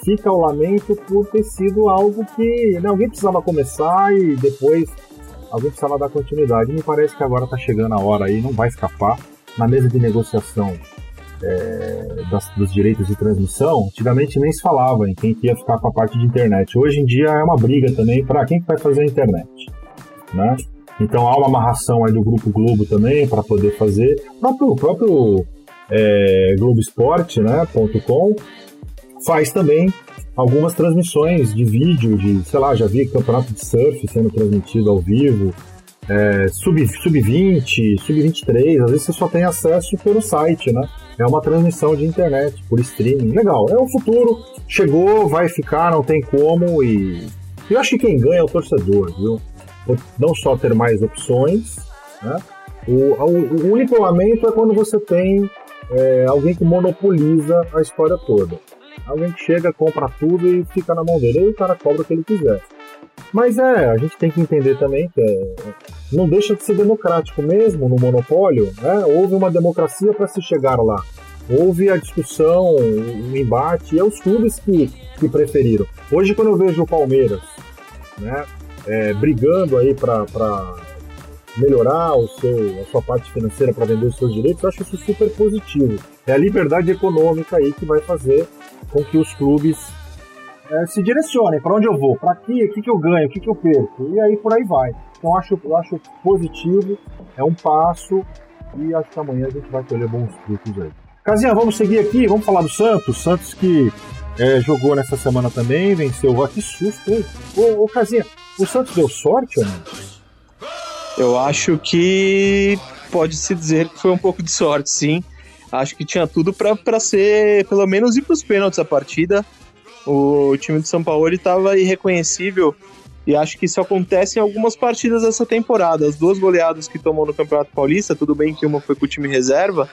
S1: fica o lamento por ter sido algo que né, alguém precisava começar e depois alguém precisava dar continuidade. Me parece que agora está chegando a hora aí, não vai escapar. Na mesa de negociação é, das, dos direitos de transmissão, antigamente nem se falava em quem ia ficar com a parte de internet. Hoje em dia é uma briga também para quem vai fazer a internet. Né? Então há uma amarração aí do Grupo Globo também para poder fazer. O próprio, próprio é, Globoesporte.com né, faz também algumas transmissões de vídeo, de, sei lá, já vi campeonato de surf sendo transmitido ao vivo, é, sub-20, sub sub-23, às vezes você só tem acesso pelo site, né? É uma transmissão de internet, por streaming. Legal, é o futuro, chegou, vai ficar, não tem como e... Eu acho que quem ganha é o torcedor, viu? Não só ter mais opções, né? O, o, o único lamento é quando você tem é, alguém que monopoliza a história toda. Alguém que chega, compra tudo e fica na mão dele. Aí o cara cobra o que ele quiser. Mas é, a gente tem que entender também que é, não deixa de ser democrático mesmo no monopólio. Né? Houve uma democracia para se chegar lá. Houve a discussão, o embate, e é os clubes que, que preferiram. Hoje, quando eu vejo o Palmeiras né, é, brigando aí para melhorar o seu, a sua parte financeira para vender os seus direitos, eu acho isso super positivo. É a liberdade econômica aí que vai fazer com que os clubes é, se direcionem para onde eu vou, para aqui, o que, que eu ganho, o que, que eu perco, e aí por aí vai. Então acho, eu acho positivo, é um passo, e acho que amanhã a gente vai colher bons frutos aí. Casinha, vamos seguir aqui, vamos falar do Santos. Santos que é, jogou nessa semana também, venceu. Ah, que susto, hein? Ô, ô Casinha, o Santos deu sorte ou não?
S4: Eu acho que pode-se dizer que foi um pouco de sorte, sim. Acho que tinha tudo para ser, pelo menos, ir para os pênaltis a partida. O time de São Paulo estava irreconhecível e acho que isso acontece em algumas partidas dessa temporada. As duas goleadas que tomou no Campeonato Paulista, tudo bem que uma foi com o time reserva,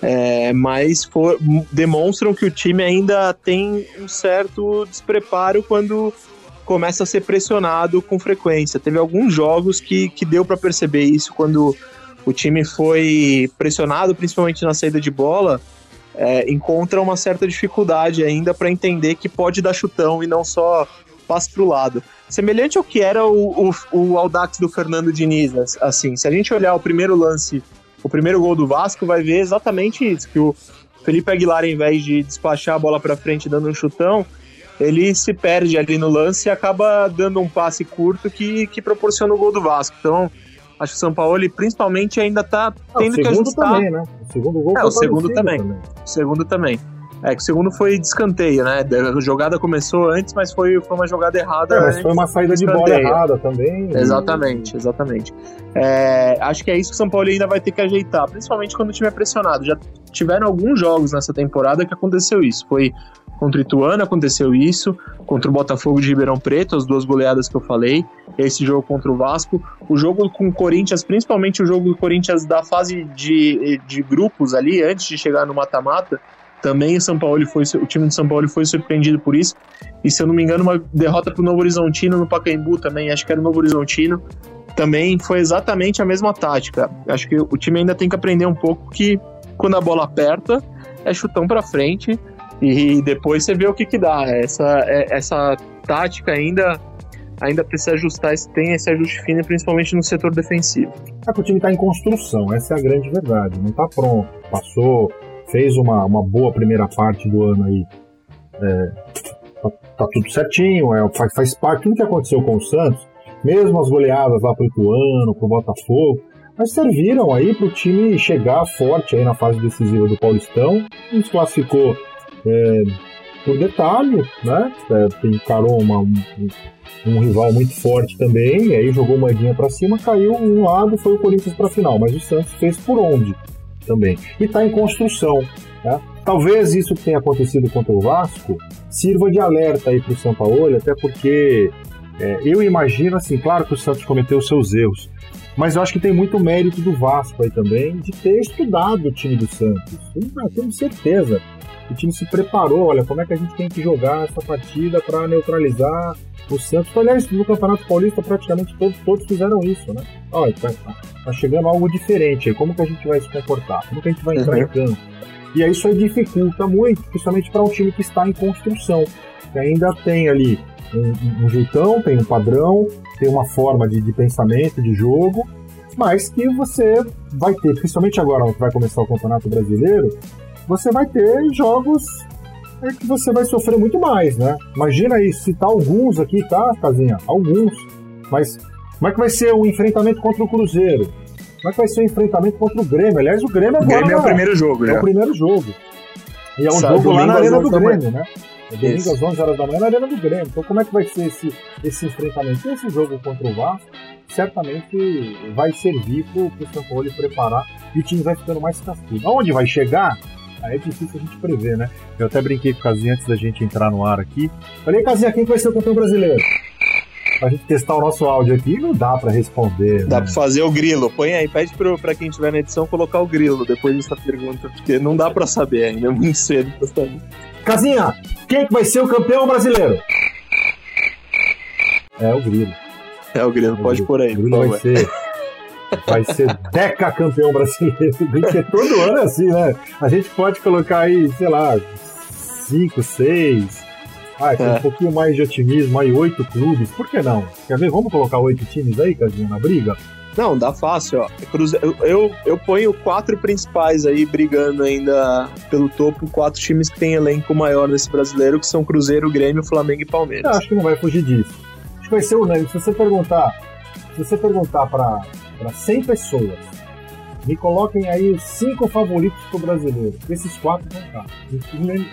S4: é, mas for, demonstram que o time ainda tem um certo despreparo quando começa a ser pressionado com frequência. Teve alguns jogos que, que deu para perceber isso quando o time foi pressionado, principalmente na saída de bola, é, encontra uma certa dificuldade ainda para entender que pode dar chutão e não só passe para o lado. Semelhante ao que era o, o, o do Fernando Diniz, assim, se a gente olhar o primeiro lance, o primeiro gol do Vasco, vai ver exatamente isso, que o Felipe Aguilar, em vez de despachar a bola para frente dando um chutão, ele se perde ali no lance e acaba dando um passe curto que, que proporciona o gol do Vasco. Então, Acho que o São Paulo, ele, principalmente, ainda tá tendo que ajustar.
S1: Também, né? O segundo gol
S4: é, o segundo também. também. O segundo também. É que o segundo foi descanteio, né? A jogada começou antes, mas foi, foi uma jogada errada. É,
S1: mas foi uma saída de bola errada também.
S4: Exatamente, exatamente. É, acho que é isso que o São Paulo ainda vai ter que ajeitar, principalmente quando o time é pressionado. Já tiveram alguns jogos nessa temporada que aconteceu isso. Foi Contra o Ituano aconteceu isso, contra o Botafogo de Ribeirão Preto, as duas goleadas que eu falei, esse jogo contra o Vasco, o jogo com o Corinthians, principalmente o jogo do Corinthians da fase de, de grupos ali, antes de chegar no mata-mata, também o São Paulo foi o time de São Paulo foi surpreendido por isso. E se eu não me engano, uma derrota para o Novo Horizontino no Pacaembu também, acho que era o Novo Horizontino, também foi exatamente a mesma tática. Acho que o time ainda tem que aprender um pouco que quando a bola aperta, é chutão para frente e depois você vê o que que dá. Essa, é, essa tática ainda ainda precisa ajustar, tem esse ajuste fino, principalmente no setor defensivo.
S1: É que o time está em construção, essa é a grande verdade. Não está pronto. Passou, fez uma, uma boa primeira parte do ano aí. É, tá, tá, tudo certinho, é, faz, faz parte tudo que aconteceu com o Santos, mesmo as goleadas lá pro Ituano, pro Botafogo, mas serviram aí para o time chegar forte aí na fase decisiva do Paulistão, nos classificou é, por detalhe, né? É, encarou uma, um, rival muito forte também, aí jogou moedinha para cima, caiu um lado, foi o Corinthians para final, mas o Santos fez por onde também. E está em construção. Né? Talvez isso que tenha acontecido contra o Vasco sirva de alerta aí para o São Paulo, até porque é, eu imagino assim, claro que o Santos cometeu seus erros, mas eu acho que tem muito mérito do Vasco aí também de ter estudado o time do Santos. Eu tenho certeza o time se preparou, olha, como é que a gente tem que jogar essa partida para neutralizar o Santos. Aliás, no Campeonato Paulista praticamente todos, todos fizeram isso, né? Olha, tá, tá, chegando algo diferente, como que a gente vai se comportar? Como que a gente vai entrar uhum. em campo? E aí isso aí dificulta muito, principalmente para um time que está em construção, que ainda tem ali um, um jeitão, tem um padrão, tem uma forma de, de pensamento, de jogo, mas que você vai ter, principalmente agora que vai começar o Campeonato Brasileiro, você vai ter jogos que você vai sofrer muito mais, né? Imagina aí, citar alguns aqui, tá, Casinha? Alguns. Mas como é que vai ser o enfrentamento contra o Cruzeiro? Como é que vai ser o enfrentamento contra o Grêmio? Aliás, o Grêmio agora.
S4: O Grêmio é o primeiro jogo, né?
S1: É o primeiro jogo. E é um Sabe, jogo lá na Arena do Grêmio, né? É domingo às 11 horas da manhã na Arena do Grêmio. Então, como é que vai ser esse, esse enfrentamento? Esse jogo contra o Vasco certamente vai servir para o São Paulo preparar e o time vai ficando mais cascudo. Aonde vai chegar? Aí é difícil a gente prever, né? Eu até brinquei com o Casinha antes da gente entrar no ar aqui. Falei, Casinha, quem vai ser o campeão brasileiro? Pra gente testar o nosso áudio aqui, não dá pra responder.
S4: Dá né? pra fazer o grilo. Põe aí, pede pro, pra quem estiver na edição colocar o grilo depois dessa pergunta, porque não dá pra saber ainda, é muito cedo pra saber.
S1: Casinha, quem que vai ser o campeão brasileiro? É o grilo.
S4: É o grilo, pode pôr aí.
S1: O grilo vai ser vai ser Deca campeão brasileiro. Porque todo ano é assim, né? A gente pode colocar aí, sei lá, cinco, seis. Ah, tem é. um pouquinho mais de otimismo aí, oito clubes. Por que não? Quer ver? Vamos colocar oito times aí, Casinha, na briga?
S4: Não, dá fácil, ó. Eu, eu, eu ponho quatro principais aí brigando ainda pelo topo, quatro times que tem elenco maior nesse brasileiro, que são Cruzeiro, Grêmio, Flamengo e Palmeiras.
S1: Eu acho que não vai fugir disso. Acho que vai ser unânime. Se você perguntar, se você perguntar para para 100 pessoas. Me coloquem aí os cinco favoritos pro brasileiro. Esses quatro vão estar.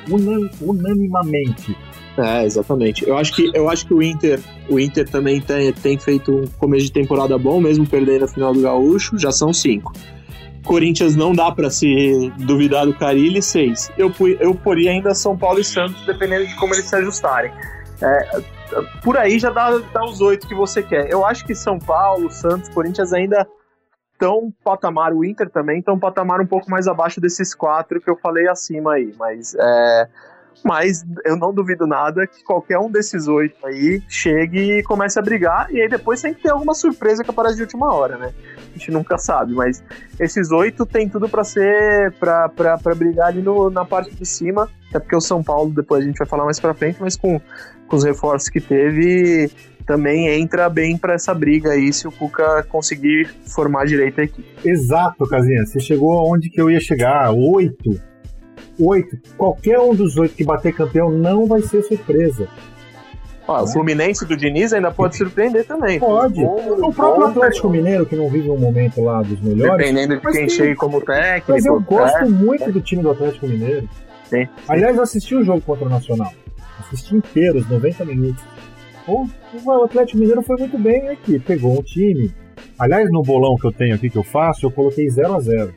S1: Unan, unanimamente.
S4: É, exatamente. Eu acho que, eu acho que o Inter, o Inter também tem, tem feito um começo de temporada bom, mesmo perdendo a final do Gaúcho, já são cinco. Corinthians não dá para se duvidar do Carilli, seis. Eu, eu poria ainda São Paulo e Santos, dependendo de como eles se ajustarem. É, por aí já dá, dá os oito que você quer. Eu acho que São Paulo, Santos, Corinthians ainda estão patamar, o Inter também estão patamar um pouco mais abaixo desses quatro que eu falei acima aí, mas é, mas eu não duvido nada que qualquer um desses oito aí chegue e comece a brigar, e aí depois tem que ter alguma surpresa que aparece de última hora, né? A gente nunca sabe, mas esses oito tem tudo para ser, para brigar ali no, na parte de cima, até porque o São Paulo, depois a gente vai falar mais pra frente, mas com, com os reforços que teve, também entra bem para essa briga aí se o Cuca conseguir formar direito a equipe.
S1: Exato, Casinha. Você chegou aonde que eu ia chegar. Oito oito, qualquer um dos oito que bater campeão não vai ser surpresa.
S4: Ó, o Fluminense do Diniz ainda pode surpreender também.
S1: Pode. O, o próprio Atlético Mineiro, que não vive um momento lá dos melhores.
S4: Dependendo de quem chegue como técnico.
S1: Mas eu gosto é, muito do time do Atlético Mineiro. Sim. Aliás, eu assisti o jogo contra o Nacional. Assisti inteiro, os 90 minutos. O, o Atlético Mineiro foi muito bem aqui. Pegou um time. Aliás, no bolão que eu tenho aqui que eu faço, eu coloquei 0 a 0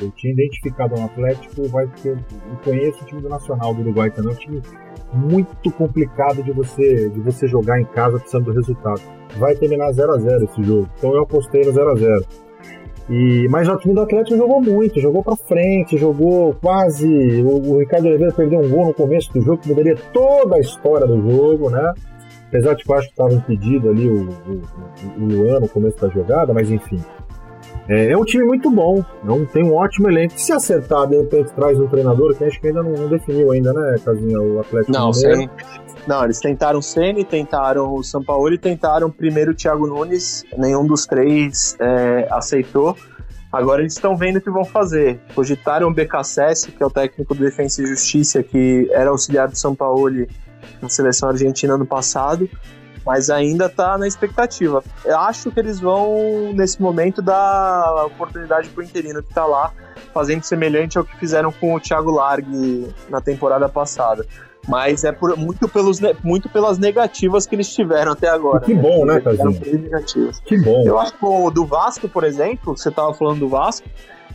S1: Eu tinha identificado um Atlético, vai ter. Eu conheço o time do Nacional do Uruguai também, é um time muito complicado de você de você jogar em casa precisando do resultado. Vai terminar 0 a 0 esse jogo. Então eu apostei no 0 a 0 e, mas o time do Atlético jogou muito, jogou para frente, jogou quase. O, o, Ricardo Oliveira perdeu um gol no começo do jogo, que mudaria toda a história do jogo, né? Apesar de que eu acho que estava impedido ali o, o, o Luan no começo da jogada, mas enfim. É, é um time muito bom, não tem um ótimo elenco. Se acertar, de repente traz um treinador, que acho que ainda não, não definiu ainda, né, Casinha, o Atlético
S4: Não, Mineiro. Não, eles tentaram o Ceni, tentaram o São Paulo e tentaram primeiro o Thiago Nunes. Nenhum dos três é, aceitou. Agora eles estão vendo o que vão fazer. Cogitaram o BKSS, que é o técnico do Defensa e Justiça, que era auxiliar do São Paulo na seleção argentina no passado, mas ainda está na expectativa. Eu acho que eles vão, nesse momento, dar oportunidade para o interino que está lá, fazendo semelhante ao que fizeram com o Thiago Largue na temporada passada. Mas é por, muito, pelos, muito pelas negativas que eles tiveram até agora.
S1: Que
S4: né?
S1: bom, né, Casinho? Que bom.
S4: Eu acho que o do Vasco, por exemplo, você estava falando do Vasco,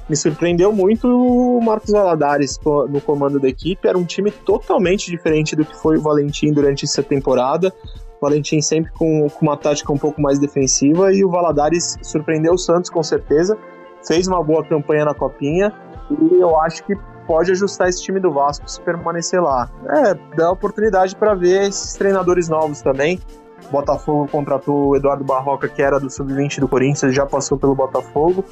S4: me surpreendeu muito o Marcos Valadares no comando da equipe. Era um time totalmente diferente do que foi o Valentim durante essa temporada. Valentim sempre com, com uma tática um pouco mais defensiva e o Valadares surpreendeu o Santos com certeza. Fez uma boa campanha na Copinha e eu acho que pode ajustar esse time do Vasco se permanecer lá. É, dá oportunidade para ver esses treinadores novos também. Botafogo contratou o Eduardo Barroca, que era do sub-20 do Corinthians, já passou pelo Botafogo.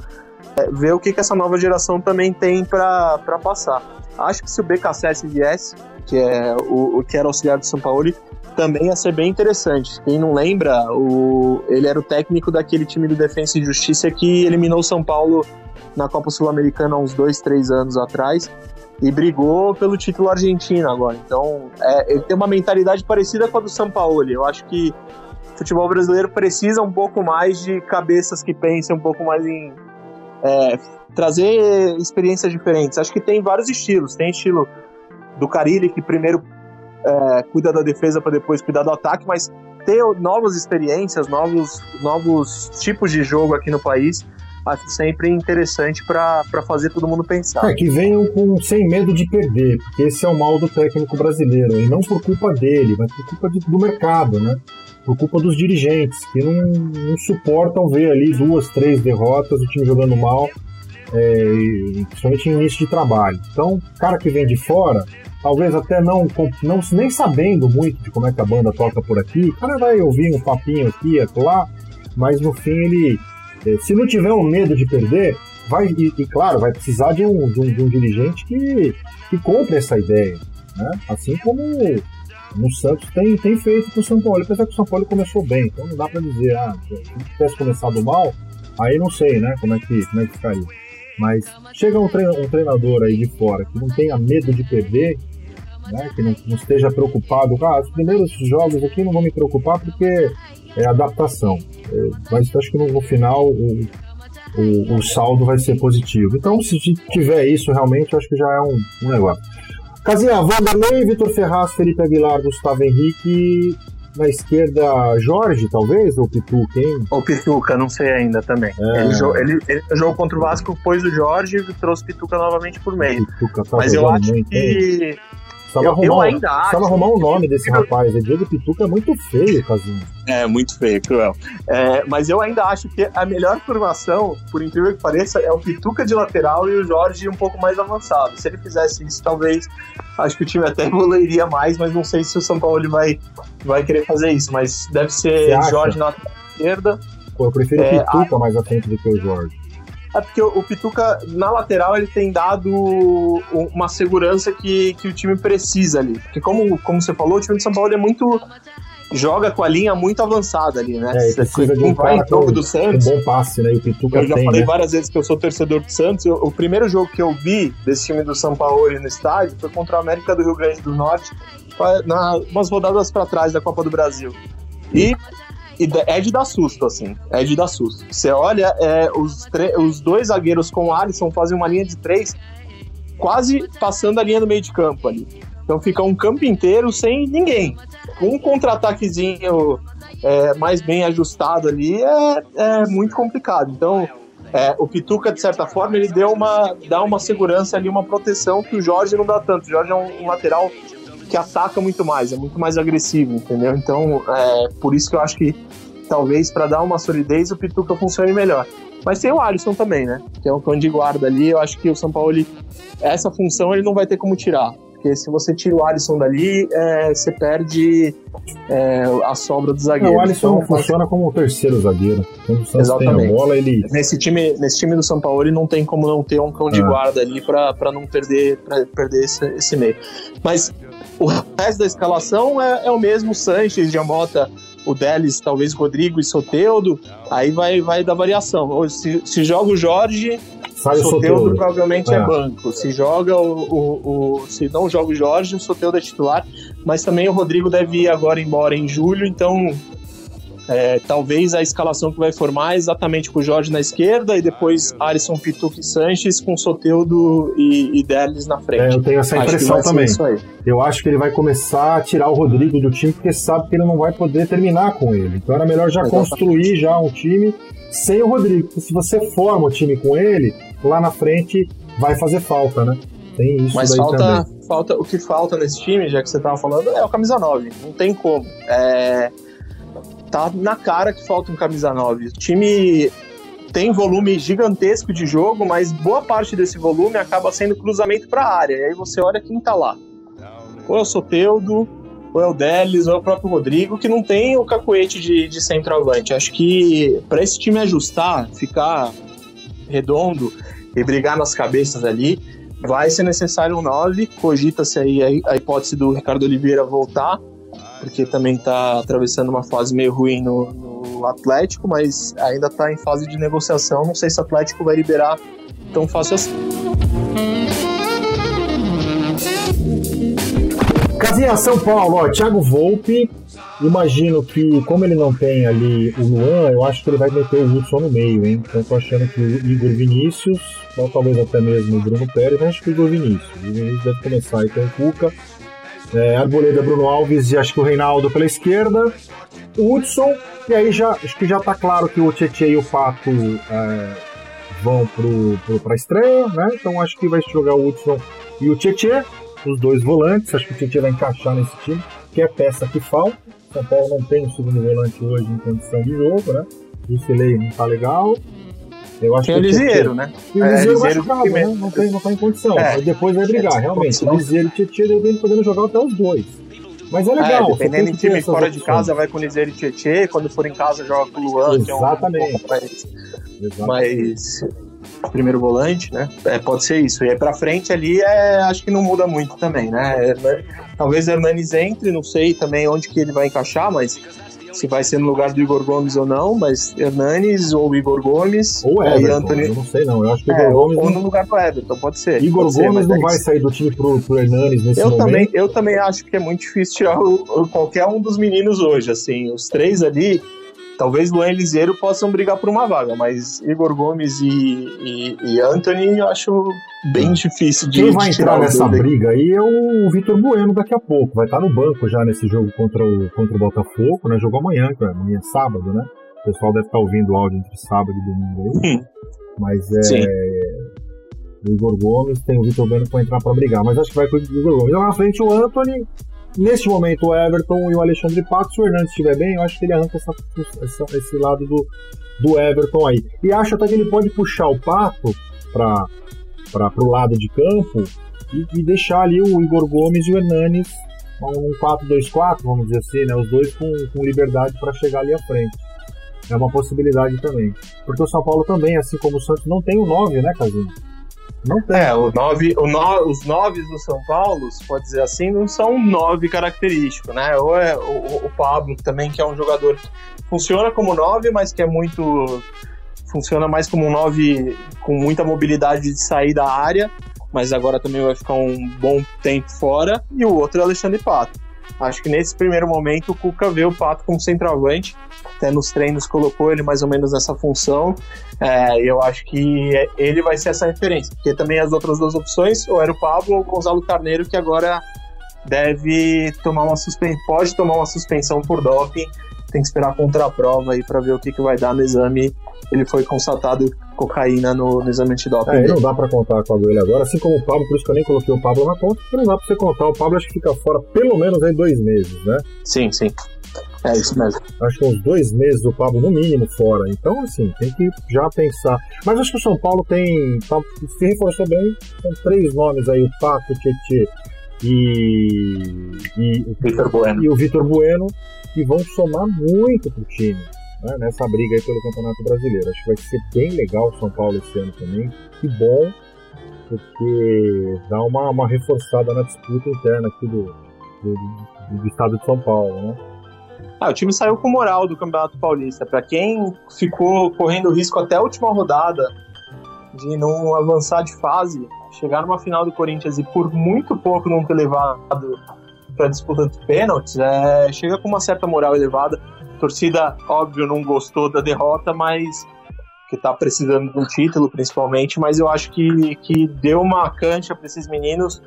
S4: É, ver o que, que essa nova geração também tem para passar. Acho que se o BKSS viesse, que é o, o que era auxiliar do São Paulo, também ia ser bem interessante. Quem não lembra, o, ele era o técnico daquele time do Defensa e Justiça que eliminou o São Paulo na Copa Sul-Americana uns dois, três anos atrás e brigou pelo título argentino agora. Então, é, ele tem uma mentalidade parecida com a do São Paulo. Eu acho que o futebol brasileiro precisa um pouco mais de cabeças que pensem um pouco mais em é, trazer experiências diferentes. Acho que tem vários estilos. Tem estilo do Carilli, que primeiro é, cuida da defesa para depois cuidar do ataque, mas ter novas experiências, novos, novos tipos de jogo aqui no país acho sempre interessante para fazer todo mundo pensar.
S1: É, que venham com, sem medo de perder, porque esse é o mal do técnico brasileiro, e não por culpa dele, mas por culpa de, do mercado, né? Por culpa dos dirigentes, que não, não suportam ver ali duas, três derrotas, o time jogando mal, é, principalmente em início de trabalho. Então, cara que vem de fora, talvez até não, não nem sabendo muito de como é que a banda toca por aqui, o cara vai ouvir um papinho aqui, lá, mas no fim ele é, se não tiver o medo de perder, vai, e, e claro, vai precisar de um, de um, de um, dirigente que, que compre essa ideia. Né? Assim como no Santos tem, tem feito com o São Paulo. Apesar que o São Paulo começou bem, então não dá para dizer, ah, se tivesse começado mal, aí não sei, né, como é que, como é que ficaria. Mas chega um, treinador, um treinador aí de fora que não tenha medo de perder, né, que não, não esteja preocupado, ah, os primeiros jogos aqui não vou me preocupar porque é adaptação. É, mas acho que no, no final o, o, o, saldo vai ser positivo. Então, se tiver isso realmente, acho que já é um, um negócio. Casinha, Vanderlei, Vitor Ferraz, Felipe Aguilar, Gustavo Henrique. Na esquerda, Jorge, talvez? Ou Pituca, hein?
S4: Ou Pituca, não sei ainda também. É. Ele, jogou, ele, ele, jogou contra o Vasco, pôs o Jorge e trouxe Pituca novamente por meio. Pituca tá Mas eu acho que. Hein?
S1: Precisava, eu, arrumar, eu ainda precisava arrumar o nome desse rapaz. É Diego Pituca é muito feio, Casinho.
S4: É, muito feio, cruel. É, mas eu ainda acho que a melhor formação, por incrível que pareça, é o Pituca de lateral e o Jorge um pouco mais avançado. Se ele fizesse isso, talvez acho que o time até evoluiria mais, mas não sei se o São Paulo vai, vai querer fazer isso. Mas deve ser Jorge na esquerda.
S1: Pô, eu prefiro é, Pituca a... mais à frente do que o Jorge.
S4: É porque o Pituca, na lateral, ele tem dado uma segurança que, que o time precisa ali. Porque, como, como você falou, o time de São Paulo é muito. joga com a linha muito avançada ali, né?
S1: É, precisa de um em jogo do Santos. Um bom passe, né? E o Pituca
S4: Eu já
S1: tem,
S4: falei
S1: né?
S4: várias vezes que eu sou torcedor do Santos. Eu, o primeiro jogo que eu vi desse time do São Paulo no estádio foi contra a América do Rio Grande do Norte, na, umas rodadas para trás da Copa do Brasil. E é de dar susto, assim. É de dar susto. Você olha, é, os, os dois zagueiros com o Alisson fazem uma linha de três quase passando a linha do meio de campo ali. Então fica um campo inteiro sem ninguém. Um contra-ataquezinho é, mais bem ajustado ali é, é muito complicado. Então é, o Pituca, de certa forma, ele deu uma, dá uma segurança ali, uma proteção que o Jorge não dá tanto. O Jorge é um, um lateral que ataca muito mais, é muito mais agressivo, entendeu? Então, é, por isso que eu acho que talvez para dar uma solidez o Pituca funcione melhor. Mas tem o Alisson também, né? Que é um cão de guarda ali. Eu acho que o São Paulo, ele, essa função ele não vai ter como tirar. Porque se você tira o Alisson dali, é, você perde é, a sobra do zagueiro.
S1: Não, o Alisson então, funciona como o terceiro zagueiro. Quando o Santos Exatamente. tem a bola, ele.
S4: Nesse time, nesse time do São Paulo, ele não tem como não ter um cão de é. guarda ali para não perder, pra perder esse, esse meio. Mas o resto da escalação é, é o mesmo: Sanches, Jamota, o Delis, talvez Rodrigo e Soteudo. Aí vai, vai dar variação. Se, se joga o Jorge Sai o Soteudo provavelmente é. é. banco. Se joga o, o, o, Se não joga o Jorge, o Soteudo é titular. Mas também o Rodrigo deve ir agora embora em julho, então é, talvez a escalação que vai formar é exatamente com o Jorge na esquerda e depois Alisson Pituque Sanches com Soteudo e, e Delis na frente.
S1: É, eu tenho essa impressão também. Eu acho que ele vai começar a tirar o Rodrigo do time porque sabe que ele não vai poder terminar com ele. Então era melhor já Exatamente. construir já um time sem o Rodrigo. Porque se você forma o time com ele, lá na frente vai fazer falta, né? Tem isso
S4: Mas falta, falta, o que falta nesse time, já que você estava falando, é o camisa 9. Não tem como. É, tá na cara que falta um camisa 9. O time tem volume gigantesco de jogo, mas boa parte desse volume acaba sendo cruzamento para a área. E aí você olha quem tá lá. Ou é o Soteudo, ou é o Delis, ou é o próprio Rodrigo, que não tem o cacuete de, de centroavante. Acho que para esse time ajustar, ficar redondo e brigar nas cabeças ali, vai ser necessário um 9. Cogita-se aí a hipótese do Ricardo Oliveira voltar, porque também está atravessando uma fase meio ruim no, no Atlético, mas ainda está em fase de negociação. Não sei se o Atlético vai liberar tão fácil assim.
S1: Casinha São Paulo, ó, Thiago Volpe. Imagino que, como ele não tem ali o Luan, eu acho que ele vai meter o Hudson no meio, hein? Então tô achando que o Igor Vinícius, ou talvez até mesmo o Bruno Pérez, mas acho que o Igor Vinícius. O Vinícius deve começar aí com o Cuca. É, Arboleda, Bruno Alves e acho que o Reinaldo pela esquerda. O Hudson, e aí já, acho que já tá claro que o Tietchan e o Pato é, vão pro, pra estreia, né? Então acho que vai jogar o Hudson e o Tietchan os dois volantes. Acho que o Tietchan vai encaixar nesse time, que é a peça que falta. São Paulo não tem o segundo volante hoje em condição de jogo, né? O Cilei não tá legal.
S4: Eu acho tem que o Lisieiro, né?
S1: E o é, Lisieiro machucado, né? Não, tem, não tá em condição. É. depois vai brigar, é, realmente. O Lisieiro e o Tietchan devem podendo jogar até os dois. Mas é legal.
S4: É, dependendo de time fora opções. de casa, vai com o Lisieiro e Tietchan. Quando for em casa, joga com o Luan,
S1: Exatamente.
S4: que é um mais, mais primeiro volante, né? É, pode ser isso. E aí pra frente ali, é, acho que não muda muito também, né? É, talvez Hernanes entre, não sei também onde que ele vai encaixar, mas se vai ser no lugar do Igor Gomes ou não, mas Hernanes ou Igor Gomes.
S1: Ou Everton, Anthony... eu não sei não. Eu acho que o
S4: é, Igor Gomes. Ou não... no lugar do Everton, pode ser.
S1: Igor
S4: pode
S1: Gomes ser, não é vai sair do time pro, pro Hernanes nesse
S4: eu
S1: momento.
S4: Também, eu também acho que é muito difícil tirar o, o, qualquer um dos meninos hoje, assim. Os três ali Talvez Luan e Liseiro possam brigar por uma vaga, mas Igor Gomes e, e, e Anthony eu acho bem difícil de
S1: Quem vai
S4: de
S1: entrar nessa briga aí é o Vitor Bueno daqui a pouco. Vai estar no banco já nesse jogo contra o, contra o Botafogo, né? Jogo amanhã, que é amanhã é sábado, né? O pessoal deve estar ouvindo o áudio entre sábado e domingo aí. Hum. Mas é. Sim. O Igor Gomes tem o Vitor Bueno para entrar para brigar, mas acho que vai com o Igor Gomes. Lá na frente o Anthony, Neste momento, o Everton e o Alexandre Pato, se o Hernandes estiver bem, eu acho que ele arranca essa, essa, esse lado do, do Everton aí. E acho até que ele pode puxar o Pato para o lado de campo e, e, deixar ali o Igor Gomes e o Hernanes um 4-2-4, vamos dizer assim, né? Os dois com, com liberdade para chegar ali à frente. É uma possibilidade também. Porque o São Paulo também, assim como o Santos, não tem o 9, né, Casinho?
S4: Não tem. É, o nove, o no, os nove do São Paulo, se pode dizer assim, não são nove característicos, né? Ou é o, o Pablo também, que é um jogador que funciona como nove, mas que é muito. funciona mais como um nove com muita mobilidade de sair da área, mas agora também vai ficar um bom tempo fora. E o outro é o Alexandre Pato. Acho que nesse primeiro momento o Cuca vê o Pato como centroavante, até nos treinos colocou ele mais ou menos nessa função. É, eu acho que ele vai ser essa referência, porque também as outras duas opções, ou era o Pablo ou o Gonzalo Carneiro, que agora deve tomar uma suspensão, pode tomar uma suspensão por doping. Tem que esperar contra a prova aí para ver o que, que vai dar no exame. Ele foi constatado cocaína no, no exame antidoping.
S1: É, não dá para contar com ele agora, assim como o Pablo, por isso que eu nem coloquei o Pablo na conta, porque não dá para você contar. O Pablo acho que fica fora pelo menos aí dois meses, né?
S4: Sim, sim. É isso mesmo.
S1: Acho que uns dois meses o Pablo, no mínimo, fora. Então, assim, tem que já pensar. Mas acho que o São Paulo tem. Tá, se reforçou bem. São três nomes aí: o Pato, o Tietê e, e,
S4: Vitor Bueno.
S1: e o Vitor Bueno, que vão somar muito pro time. Né, nessa briga aí pelo Campeonato Brasileiro. Acho que vai ser bem legal o São Paulo esse ano também. Que bom, porque dá uma, uma reforçada na disputa interna aqui do, do, do, do estado de São Paulo, né?
S4: Ah, o time saiu com moral do Campeonato Paulista. Para quem ficou correndo risco até a última rodada de não avançar de fase, chegar numa final do Corinthians e por muito pouco não ter levado para disputa de pênaltis, é, chega com uma certa moral elevada. A torcida, óbvio, não gostou da derrota, mas que está precisando de um título, principalmente, mas eu acho que, que deu uma cancha para esses meninos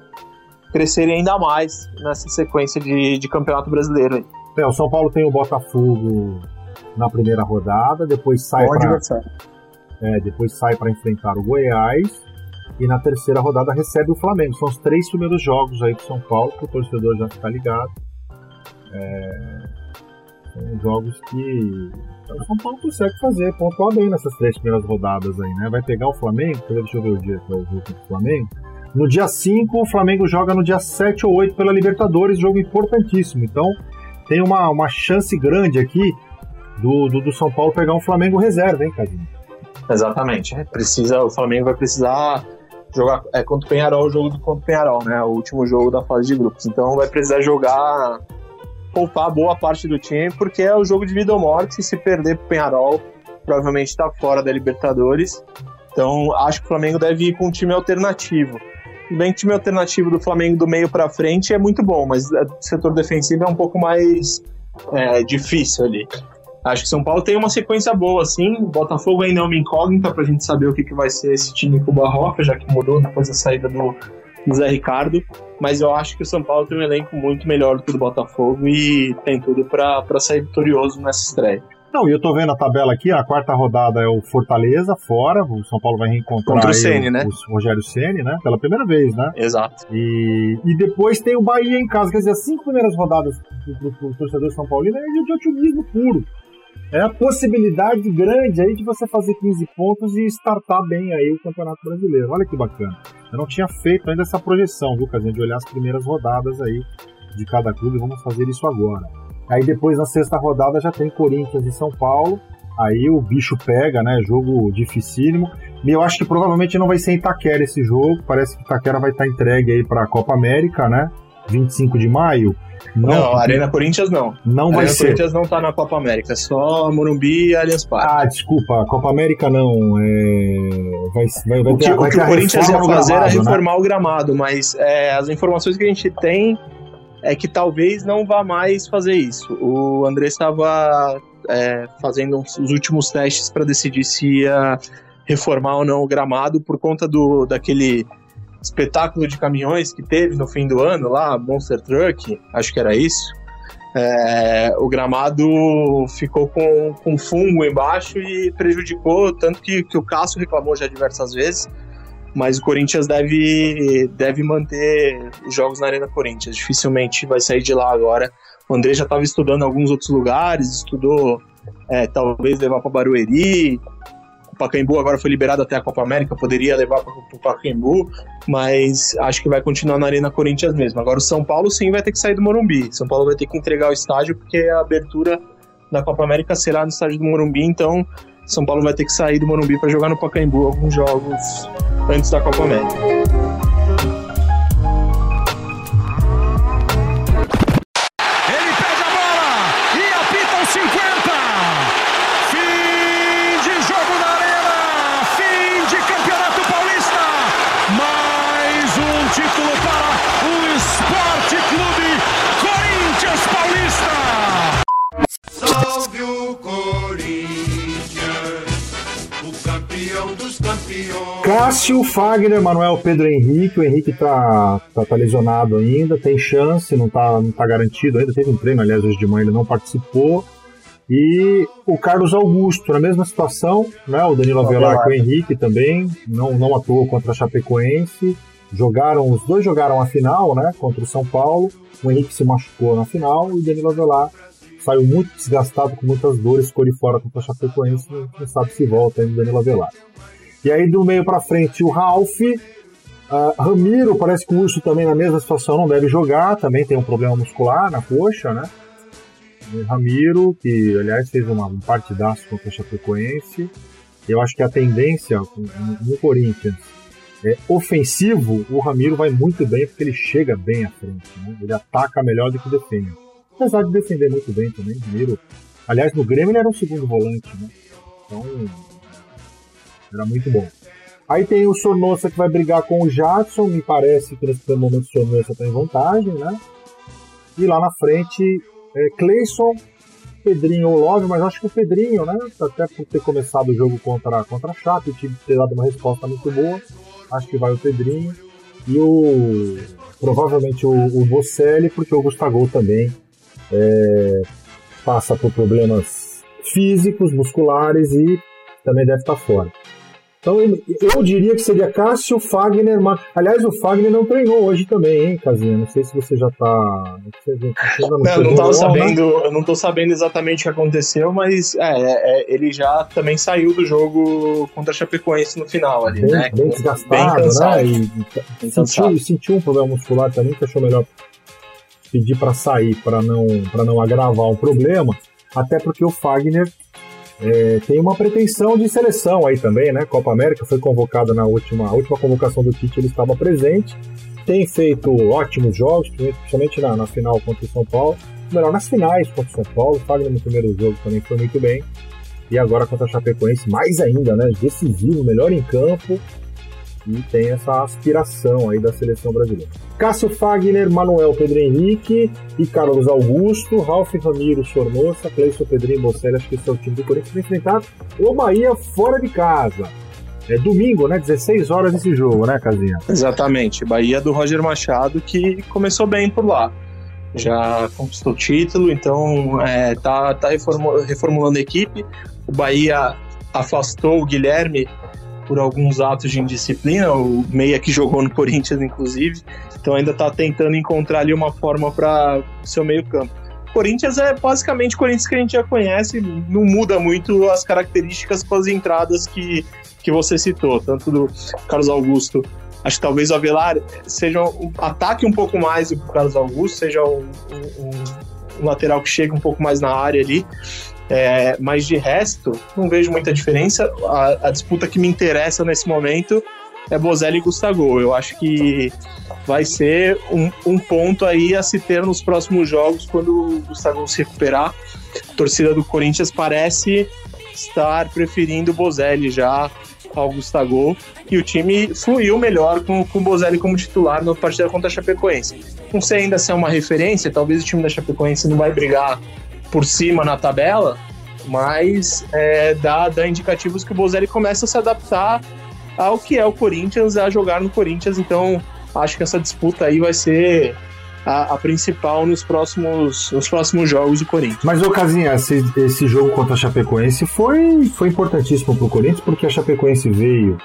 S4: crescerem ainda mais nessa sequência de, de campeonato brasileiro. Aí.
S1: É, o São Paulo tem o Botafogo na primeira rodada, depois sai para é, depois sai para enfrentar o Goiás e na terceira rodada recebe o Flamengo. São os três primeiros jogos aí do São Paulo, que o torcedor já está ligado. É, são jogos que o São Paulo consegue fazer, pontuar bem nessas três primeiras rodadas aí, né? Vai pegar o Flamengo, deixa eu ver o dia que é o jogo do Flamengo. No dia 5, o Flamengo joga no dia 7 ou 8 pela Libertadores, jogo importantíssimo. Então, tem uma, uma chance grande aqui do, do, do São Paulo pegar um Flamengo reserva, hein, Casinho?
S4: Exatamente. Precisa, o Flamengo vai precisar jogar é, contra o Penharol, o jogo do contra o Penharol, né? O último jogo da fase de grupos. Então vai precisar jogar, poupar boa parte do time, porque é o jogo de vida ou morte. Se perder pro Penharol, provavelmente está fora da Libertadores. Então acho que o Flamengo deve ir com um time alternativo. Bem que o time alternativo do Flamengo do meio para frente é muito bom, mas o setor defensivo é um pouco mais é, difícil ali. Acho que São Paulo tem uma sequência boa, assim. Botafogo ainda é uma incógnita pra gente saber o que, que vai ser esse time com o Barroca, já que mudou depois da saída do, do Zé Ricardo. Mas eu acho que o São Paulo tem um elenco muito melhor do que o do Botafogo e tem tudo para sair vitorioso nessa estreia.
S1: Não, e eu tô vendo a tabela aqui, a quarta rodada é o Fortaleza fora, o São Paulo vai reencontrar
S4: Contra o, Ceni, né?
S1: o Rogério Ceni, né? Pela primeira vez, né?
S4: Exato.
S1: E, e depois tem o Bahia em casa, quer dizer, as cinco primeiras rodadas pro, pro, pro torcedor São Paulino é de otimismo puro é a possibilidade grande aí de você fazer 15 pontos e startar bem aí o Campeonato Brasileiro. Olha que bacana. Eu não tinha feito ainda essa projeção, viu, Casinha, de olhar as primeiras rodadas aí de cada clube. Vamos fazer isso agora. Aí depois na sexta rodada já tem Corinthians e São Paulo. Aí o bicho pega, né? Jogo dificílimo. E eu acho que provavelmente não vai ser em Itaquera esse jogo. Parece que Itaquera vai estar entregue aí para a Copa América, né? 25 de maio.
S4: Não, não Arena Corinthians não.
S1: Não
S4: Arena
S1: vai ser.
S4: Corinthians não tá na Copa América, só Morumbi e Allianz Parque.
S1: Ah, desculpa, Copa América não. É... Vai, vai, vai
S4: o que,
S1: ter,
S4: o, que o Corinthians ia fazer
S1: gramado,
S4: era reformar
S1: né?
S4: o gramado, mas é, as informações que a gente tem é que talvez não vá mais fazer isso. O André estava é, fazendo os últimos testes para decidir se ia reformar ou não o gramado por conta do daquele espetáculo de caminhões que teve no fim do ano lá, Monster Truck, acho que era isso. É, o gramado ficou com, com fungo embaixo e prejudicou, tanto que, que o Cássio reclamou já diversas vezes. Mas o Corinthians deve, deve manter os jogos na Arena Corinthians. Dificilmente vai sair de lá agora. O André já estava estudando alguns outros lugares, estudou é, talvez levar para Barueri, Pacaembu agora foi liberado até a Copa América, poderia levar para o Pacaembu, mas acho que vai continuar na Arena Corinthians mesmo. Agora o São Paulo sim vai ter que sair do Morumbi. São Paulo vai ter que entregar o estádio porque a abertura da Copa América será no estádio do Morumbi, então São Paulo vai ter que sair do Morumbi para jogar no Pacaembu alguns jogos antes da Copa América.
S1: Cássio, Fagner, Manuel, Pedro Henrique. O Henrique tá, tá, tá, lesionado ainda, tem chance, não tá, não tá garantido ainda. Teve um treino, aliás, hoje de manhã ele não participou. E o Carlos Augusto, na mesma situação, né? O Danilo Avelar com o Henrique também, não, não atuou contra a Chapecoense. Jogaram, os dois jogaram a final, né? Contra o São Paulo. O Henrique se machucou na final e o Danilo Avelar saiu muito desgastado, com muitas dores, ficou de fora contra a Chapecoense, não, não sabe se volta ainda o Danilo Avelar. E aí do meio para frente o Ralph, uh, Ramiro, parece que o Urso também na mesma situação não deve jogar, também tem um problema muscular na coxa, né? E Ramiro, que aliás fez uma, um partidaço contra a Chapecoense. Eu acho que a tendência no Corinthians é ofensivo, o Ramiro vai muito bem porque ele chega bem à frente, né? ele ataca melhor do que defende. Apesar de defender muito bem também, Ramiro. Aliás, no Grêmio ele era um segundo volante, né? Então era muito bom. Aí tem o Sornosa que vai brigar com o Jackson. Me parece que nesse primeiro momento o Sornosa está em vantagem, né? E lá na frente, é, Cleison, Pedrinho ou Love, mas acho que o Pedrinho, né? Até por ter começado o jogo contra, contra a Chape, ter dado uma resposta muito boa. Acho que vai o Pedrinho. E o. Provavelmente o, o Bocelli, porque o Gustavo também é, passa por problemas físicos, musculares e também deve estar fora. Então eu diria que seria Cássio, Fagner, mas... aliás o Fagner não treinou hoje também, hein, Casinha? Não sei se você já tá. Você
S4: já, não, não, não tava sabendo, né? eu não tô sabendo exatamente o que aconteceu, mas é, é, é, ele já também saiu do jogo contra a Chapecoense no final ali,
S1: bem,
S4: né?
S1: Bem desgastado, bem né? E, sentiu, sentiu um problema muscular também que achou melhor pedir para sair para não, não agravar o problema, até porque o Fagner é, tem uma pretensão de seleção aí também, né? Copa América foi convocada na última, última convocação do Tite, ele estava presente. Tem feito ótimos jogos, principalmente na, na final contra o São Paulo. Melhor, nas finais contra o São Paulo. O Fagner no primeiro jogo também foi muito bem. E agora contra a Chapecoense, mais ainda, né? Decisivo, melhor em campo e tem essa aspiração aí da seleção brasileira. Cássio Fagner, Manuel Pedro Henrique e Carlos Augusto, Ralf Ramiro Sornosa, Cleison Pedrinho Bocelli, acho que esse é o time do Corinthians para enfrentar o Bahia fora de casa. É domingo, né? 16 horas esse jogo, né, Casinha?
S4: Exatamente. Bahia do Roger Machado, que começou bem por lá. Já conquistou o título, então é, tá, tá reformulando a equipe. O Bahia afastou o Guilherme por alguns atos de indisciplina, o Meia que jogou no Corinthians, inclusive, então ainda está tentando encontrar ali uma forma para seu meio-campo. Corinthians é basicamente o Corinthians que a gente já conhece, não muda muito as características com as entradas que, que você citou, tanto do Carlos Augusto. Acho que talvez o Avelar seja um ataque um pouco mais do Carlos Augusto, seja um, um, um lateral que chega um pouco mais na área ali. É, mas de resto, não vejo muita diferença. A, a, disputa que me interessa nesse momento é Bozelli e Gustavo. Eu acho que vai ser um, um, ponto aí a se ter nos próximos jogos quando o Gustavo se recuperar. A torcida do Corinthians parece estar preferindo Bozelli já ao Gustavo e o time fluiu melhor com, com o Bozelli como titular na partida contra a Chapecoense. Não sei ainda se é uma referência, talvez o time da Chapecoense não vai brigar por cima na tabela, mas é, dá, dá indicativos que o Bozelli começa a se adaptar ao que é o Corinthians, a jogar no Corinthians, então acho que essa disputa aí vai ser a, a, principal nos próximos, nos próximos jogos do Corinthians.
S1: Mas, ô Casinha, esse, esse jogo contra a Chapecoense foi, foi importantíssimo para o Corinthians, porque a Chapecoense veio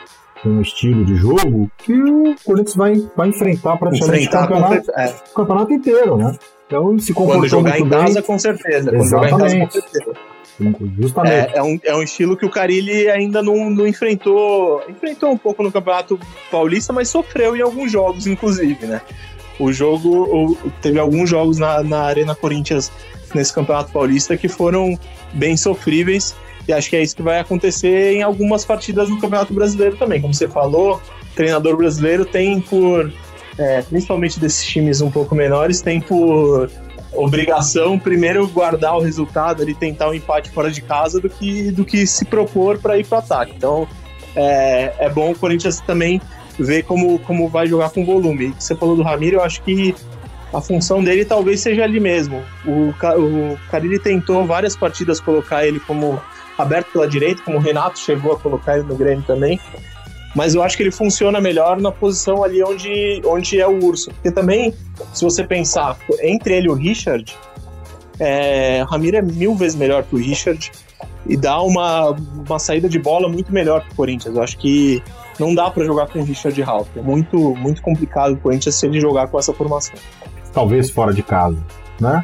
S1: com um estilo de jogo que o Corinthians vai, vai enfrentar praticamente enfrentar o campeonato, é. o campeonato inteiro, né?
S4: Então se comportou Quando jogar em casa, bem. com certeza. Quando jogar em casa, com certeza. Justamente. É, é, um, é um estilo que o Carilli ainda não, não enfrentou. Enfrentou um pouco no Campeonato Paulista, mas sofreu em alguns jogos, inclusive, né? O jogo. O, teve alguns jogos na, na Arena Corinthians nesse Campeonato Paulista que foram bem sofríveis. E acho que é isso que vai acontecer em algumas partidas no Campeonato Brasileiro também. Como você falou, treinador brasileiro tem por é, principalmente desses times um pouco menores, tem por obrigação primeiro guardar o resultado ali, tentar um empate fora de casa do que, do que se propor para ir para ataque. Então é, é bom o Corinthians também ver como, como vai jogar com volume. Você falou do Ramiro, eu acho que a função dele talvez seja ali mesmo. O, o Carilli tentou várias partidas colocar ele como aberto pela direita, como o Renato chegou a colocar ele no Grêmio também mas eu acho que ele funciona melhor na posição ali onde, onde é o urso. Porque também, se você pensar entre ele e o Richard, é, o Ramiro é mil vezes melhor que o Richard e dá uma, uma saída de bola muito melhor que o Corinthians. Eu acho que não dá para jogar com o Richard Ralph. É muito, muito complicado o Corinthians se ele jogar com essa formação.
S1: Talvez fora de casa, né?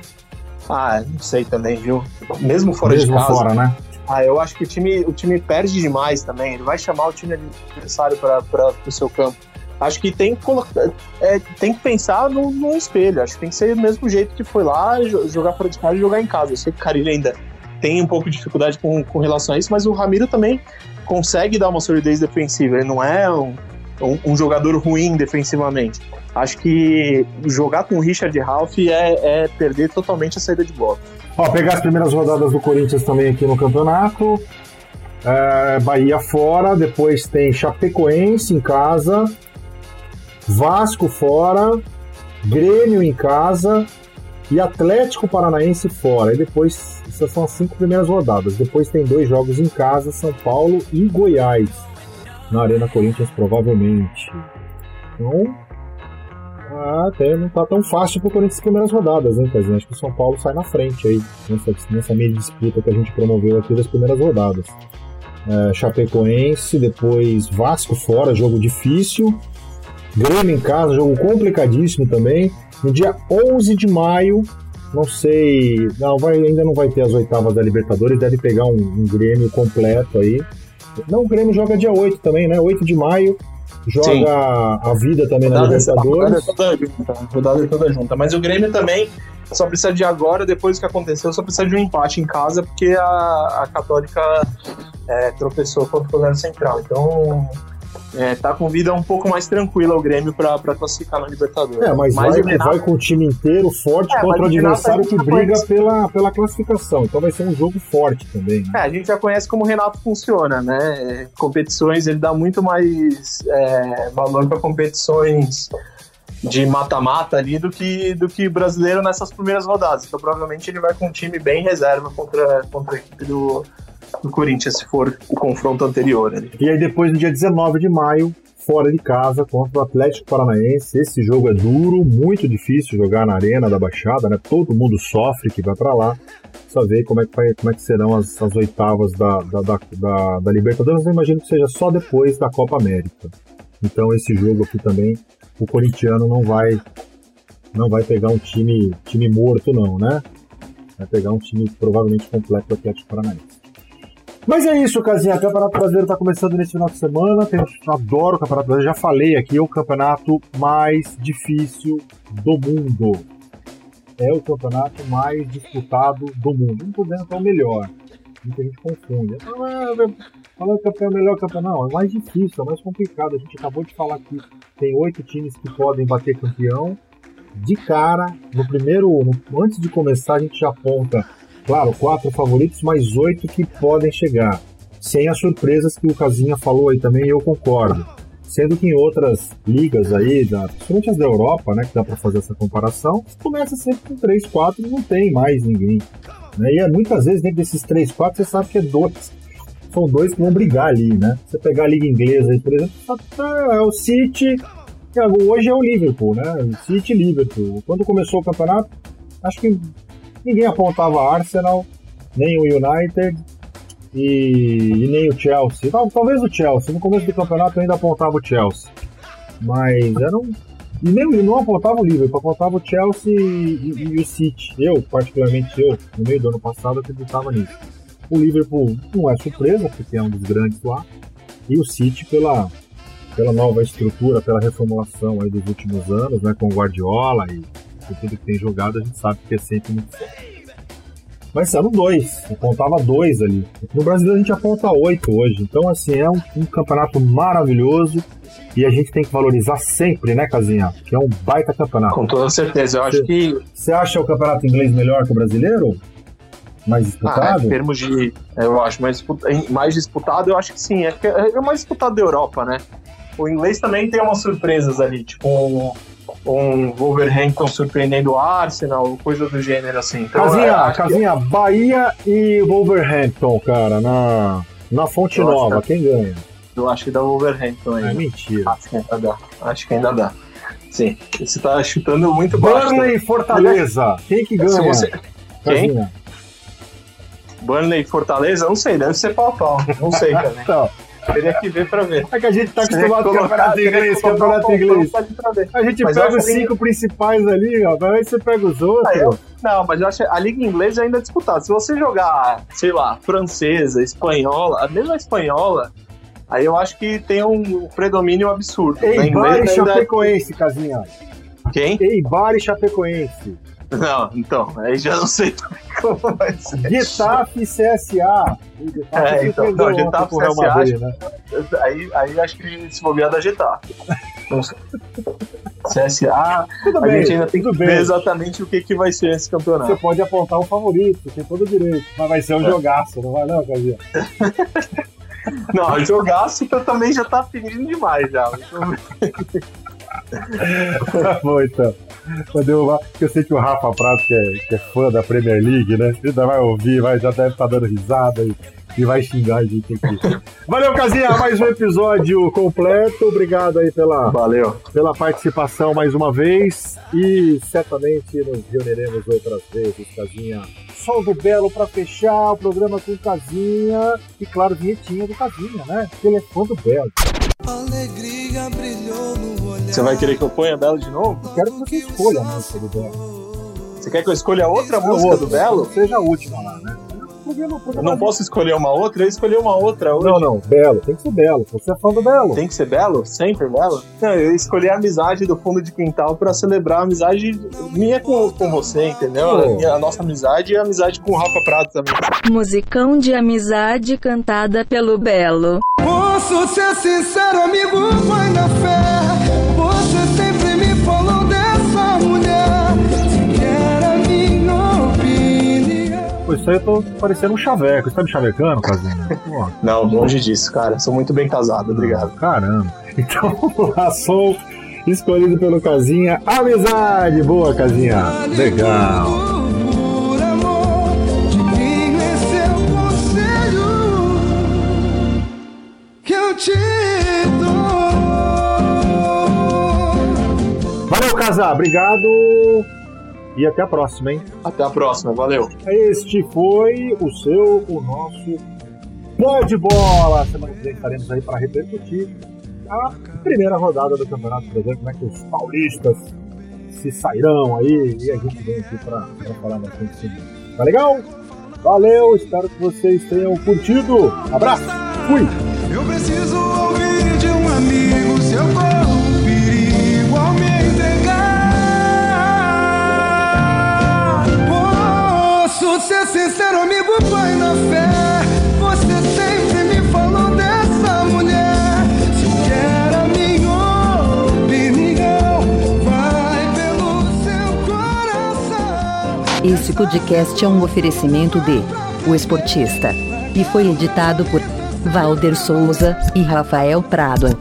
S4: Ah, não sei também, viu? Mesmo fora
S1: Mesmo
S4: de casa.
S1: fora, né?
S4: Ah, eu acho que o time, o time perde demais também. Ele vai chamar o time adversário para o seu campo. Acho que tem que, colocar, é, tem que pensar no, no, espelho. Acho que tem que ser do mesmo jeito que foi lá, jogar fora de casa e jogar em casa. Eu sei que o Carilho ainda tem um pouco de dificuldade com, com relação a isso, mas o Ramiro também consegue dar uma solidez defensiva. Ele não é um, um, um jogador ruim defensivamente. Acho que jogar com o Richard Ralph é, é perder totalmente a saída de bola.
S1: Ó, pegar as primeiras rodadas do Corinthians também aqui no campeonato. É, Bahia fora, depois tem Chapecoense em casa, Vasco fora, Grêmio em casa e Atlético Paranaense fora. E depois, essas são as cinco primeiras rodadas. Depois tem dois jogos em casa, São Paulo e Goiás, na Arena Corinthians, provavelmente. Então, ah, até não tá tão fácil pro Corinthians as primeiras rodadas, hein, Casinho? Acho que o São Paulo sai na frente aí, nessa, nessa meia disputa que a gente promoveu aqui das primeiras rodadas. É, Chapecoense, depois Vasco fora, jogo difícil. Grêmio em casa, jogo complicadíssimo também. No dia 11 de maio, não sei, não, vai, ainda não vai ter as oitavas da Libertadores, deve pegar um, um Grêmio completo aí. Não, o Grêmio joga dia 8 também, né? 8 de maio, joga Sim. a vida também na Libertadores.
S4: Rodada é, toda junta, rodada é toda junta. Mas o Grêmio também só precisa de agora, depois do que aconteceu, só precisa de um empate em casa, porque a, a Católica é, tropeçou contra o Governo Central. Então, é, tá com vida um pouco mais tranquila o Grêmio para classificar na Libertadores.
S1: É, mas, mas vai, Renato... vai com o time inteiro forte é, contra o adversário que briga pela, pela classificação. Então vai ser um jogo forte também. Né?
S4: É, a gente já conhece como o Renato funciona, né? Competições, ele dá muito mais é, valor para competições de mata-mata ali do que, do que brasileiro nessas primeiras rodadas. Então provavelmente ele vai com um time bem reserva contra, contra a equipe do, do Corinthians, se for o confronto anterior. Ali.
S1: E aí depois, no dia 19 de maio, fora de casa contra o Atlético Paranaense. Esse jogo é duro, muito difícil jogar na arena da Baixada, né? Todo mundo sofre que vai para lá. Só ver como é que, vai, como é que serão as, as oitavas da, da, da, da, da Libertadores. Eu imagino que seja só depois da Copa América. Então esse jogo aqui também, o corintiano não vai não vai pegar um time time morto não, né? Vai pegar um time provavelmente completo do Atlético Paranaense. Mas é isso, Casinha. O Campeonato Brasileiro está começando nesse final de semana. Tem, adoro o Campeonato Brasileiro. Já falei aqui, é o campeonato mais difícil do mundo. É o campeonato mais disputado do mundo. Não estou dizendo que é o melhor. Muita gente confunde. Falando que é o melhor campeonato. Não, é mais difícil, é mais complicado. A gente acabou de falar que tem oito times que podem bater campeão. De cara, no primeiro, no, antes de começar, a gente já aponta Claro, quatro favoritos, mais oito que podem chegar. Sem as surpresas que o Casinha falou aí também, eu concordo. Sendo que em outras ligas aí, da, principalmente as da Europa, né, que dá para fazer essa comparação, começa sempre com três, quatro e não tem mais ninguém. Né? E é, muitas vezes dentro desses três, quatro, você sabe que é dois. São dois que vão brigar ali, né? Você pegar a liga inglesa aí, por exemplo, é o City, hoje é o Liverpool, né? City Liverpool. Quando começou o campeonato, acho que ninguém apontava Arsenal, nem o United e, e nem o Chelsea. Tal, talvez o Chelsea. No começo do campeonato eu ainda apontava o Chelsea. Mas era um. E nem não apontava o Liverpool, apontava o Chelsea e, e, e, o City. Eu, particularmente eu, no meio do ano passado, acreditava nisso. O Liverpool não é surpresa, porque é um dos grandes lá. E o City pela, pela nova estrutura, pela reformulação aí dos últimos anos, né, com o Guardiola e por tudo que tem jogado, a gente sabe que é sempre muito forte. Mas sendo dois, eu contava dois ali. No Brasil a gente aponta oito hoje. Então, assim, é um, um, campeonato maravilhoso e a gente tem que valorizar sempre, né, Casinha? Que é um baita campeonato.
S4: Com toda certeza. Eu acho que.
S1: Você acha o campeonato inglês melhor que o brasileiro? Mais disputado?
S4: Ah, em termos de. Eu acho mais, mais disputado, eu acho que sim. É, é mais disputado da Europa, né? O inglês também tem umas surpresas ali, tipo um Wolverhampton surpreendendo o Arsenal, coisa do gênero assim.
S1: Então, casinha, casinha, Bahia e Wolverhampton, cara, na, na Fonte Nova, quem ganha?
S4: Eu acho que dá Wolverhampton ainda.
S1: É mentira.
S4: Acho que ainda dá. Acho que ainda dá. Sim. Você tá chutando muito baixo.
S1: Burnley e Fortaleza. Quem que ganha?
S4: Você... Quem?
S1: Casinha?
S4: Burnley e Fortaleza? Não sei, deve ser pau a pau. Não sei também.
S1: Então,
S4: Teria que ver pra ver.
S1: é que a gente tá acostumado com campeonato inglês, campeonato inglês.
S4: ver.
S1: A gente
S4: Mas
S1: pega os
S4: acho que-
S1: cinco principais ali, ó. Aí você pega os outros.
S4: Ah, Não, mas eu acho a Liga Inglesa ainda é disputada. Se você jogar, sei lá, francesa, espanhola, mesmo a espanhola, aí eu acho que tem um predomínio absurdo. Na
S1: Eibar e
S4: é
S1: Chapecoense, Casinha.
S4: Quem?
S1: Eibar e Chapecoense.
S4: Não, então, aí já não sei também vai.
S1: Getafe CSA. O Getafe
S4: É, então, não, Getafe CSA,
S1: Madrid, né?
S4: Aí, aí acho que se bobear da Getafe. CSA,
S1: Tudo
S4: a
S1: bem,
S4: gente ainda tem que ver
S1: bem.
S4: exatamente o que, que vai ser esse
S1: Você
S4: campeonato.
S1: pode apontar um favorito, tem todo o direito. Mas vai ser um
S4: É.
S1: jogaço, não vai não, Casinha?
S4: Não, jogaço que eu também já tá pedindo demais já.
S1: Tá bom, então. Vou derrubar, porque eu sei que o Rafa Prato, que é, que é fã da Premier League, né? Ele ainda vai ouvir, vai, já deve estar dando risada e, e vai xingar a gente aqui. Valeu, Casinha, mais um episódio completo. Obrigado aí pela,
S4: Valeu.
S1: pela participação mais uma vez e certamente nos reuniremos outras vezes, Casinha. Sol do Belo para fechar o programa com Casinha e, claro, vinhetinha do Casinha, né? Ele é fã do Belo.
S5: Alegria brilhou no.
S4: Você vai querer que eu ponha Belo de novo?
S1: Quero que você escolha a música do Belo.
S4: Você quer que eu escolha outra
S1: A
S4: música
S1: outra,
S4: do Belo?
S1: Seja a última lá, né?
S4: Eu não posso escolher uma outra? Eu escolhi uma outra hoje.
S1: Não, não, Belo, tem que ser Belo. Você é fã do Belo.
S4: Tem que ser Belo? Sempre Belo? Não, eu escolhi a amizade do fundo de quintal pra celebrar a amizade minha com, com você, entendeu? A, minha- a nossa amizade e a amizade com o Rafa Prato também.
S6: Musicão de amizade cantada pelo Belo.
S5: Posso ser sincero, amigo, vai na fé.
S1: Isso aí eu tô parecendo um chaveco. Você tá me chavecando, Casinha? Pô,
S4: Não, longe disso, cara. Sou muito bem casado, obrigado.
S1: caramba. Então, vamos lá, som escolhido pelo Casinha. Amizade! Boa, Casinha. Legal. Valeu, Casar. Obrigado. E até a próxima, hein?
S4: Até a próxima, valeu.
S1: Este foi o seu, o nosso Pode Bola. Semana que vem estaremos aí para repercutir a primeira rodada do Campeonato Brasileiro. Como é que os paulistas se sairão aí? E a gente vem aqui para falar bastante sobre isso. Tá legal? Valeu, espero que vocês tenham curtido. Abraço, fui!
S5: Eu preciso ouvir de um amigo seu corpo Posso ser sincero, amigo, na fé. Você sempre me falou dessa mulher. Se quer a minha opinião, vai pelo seu coração.
S7: Esse podcast é um oferecimento de O Esportista e foi editado por Valder Souza e Rafael Prado.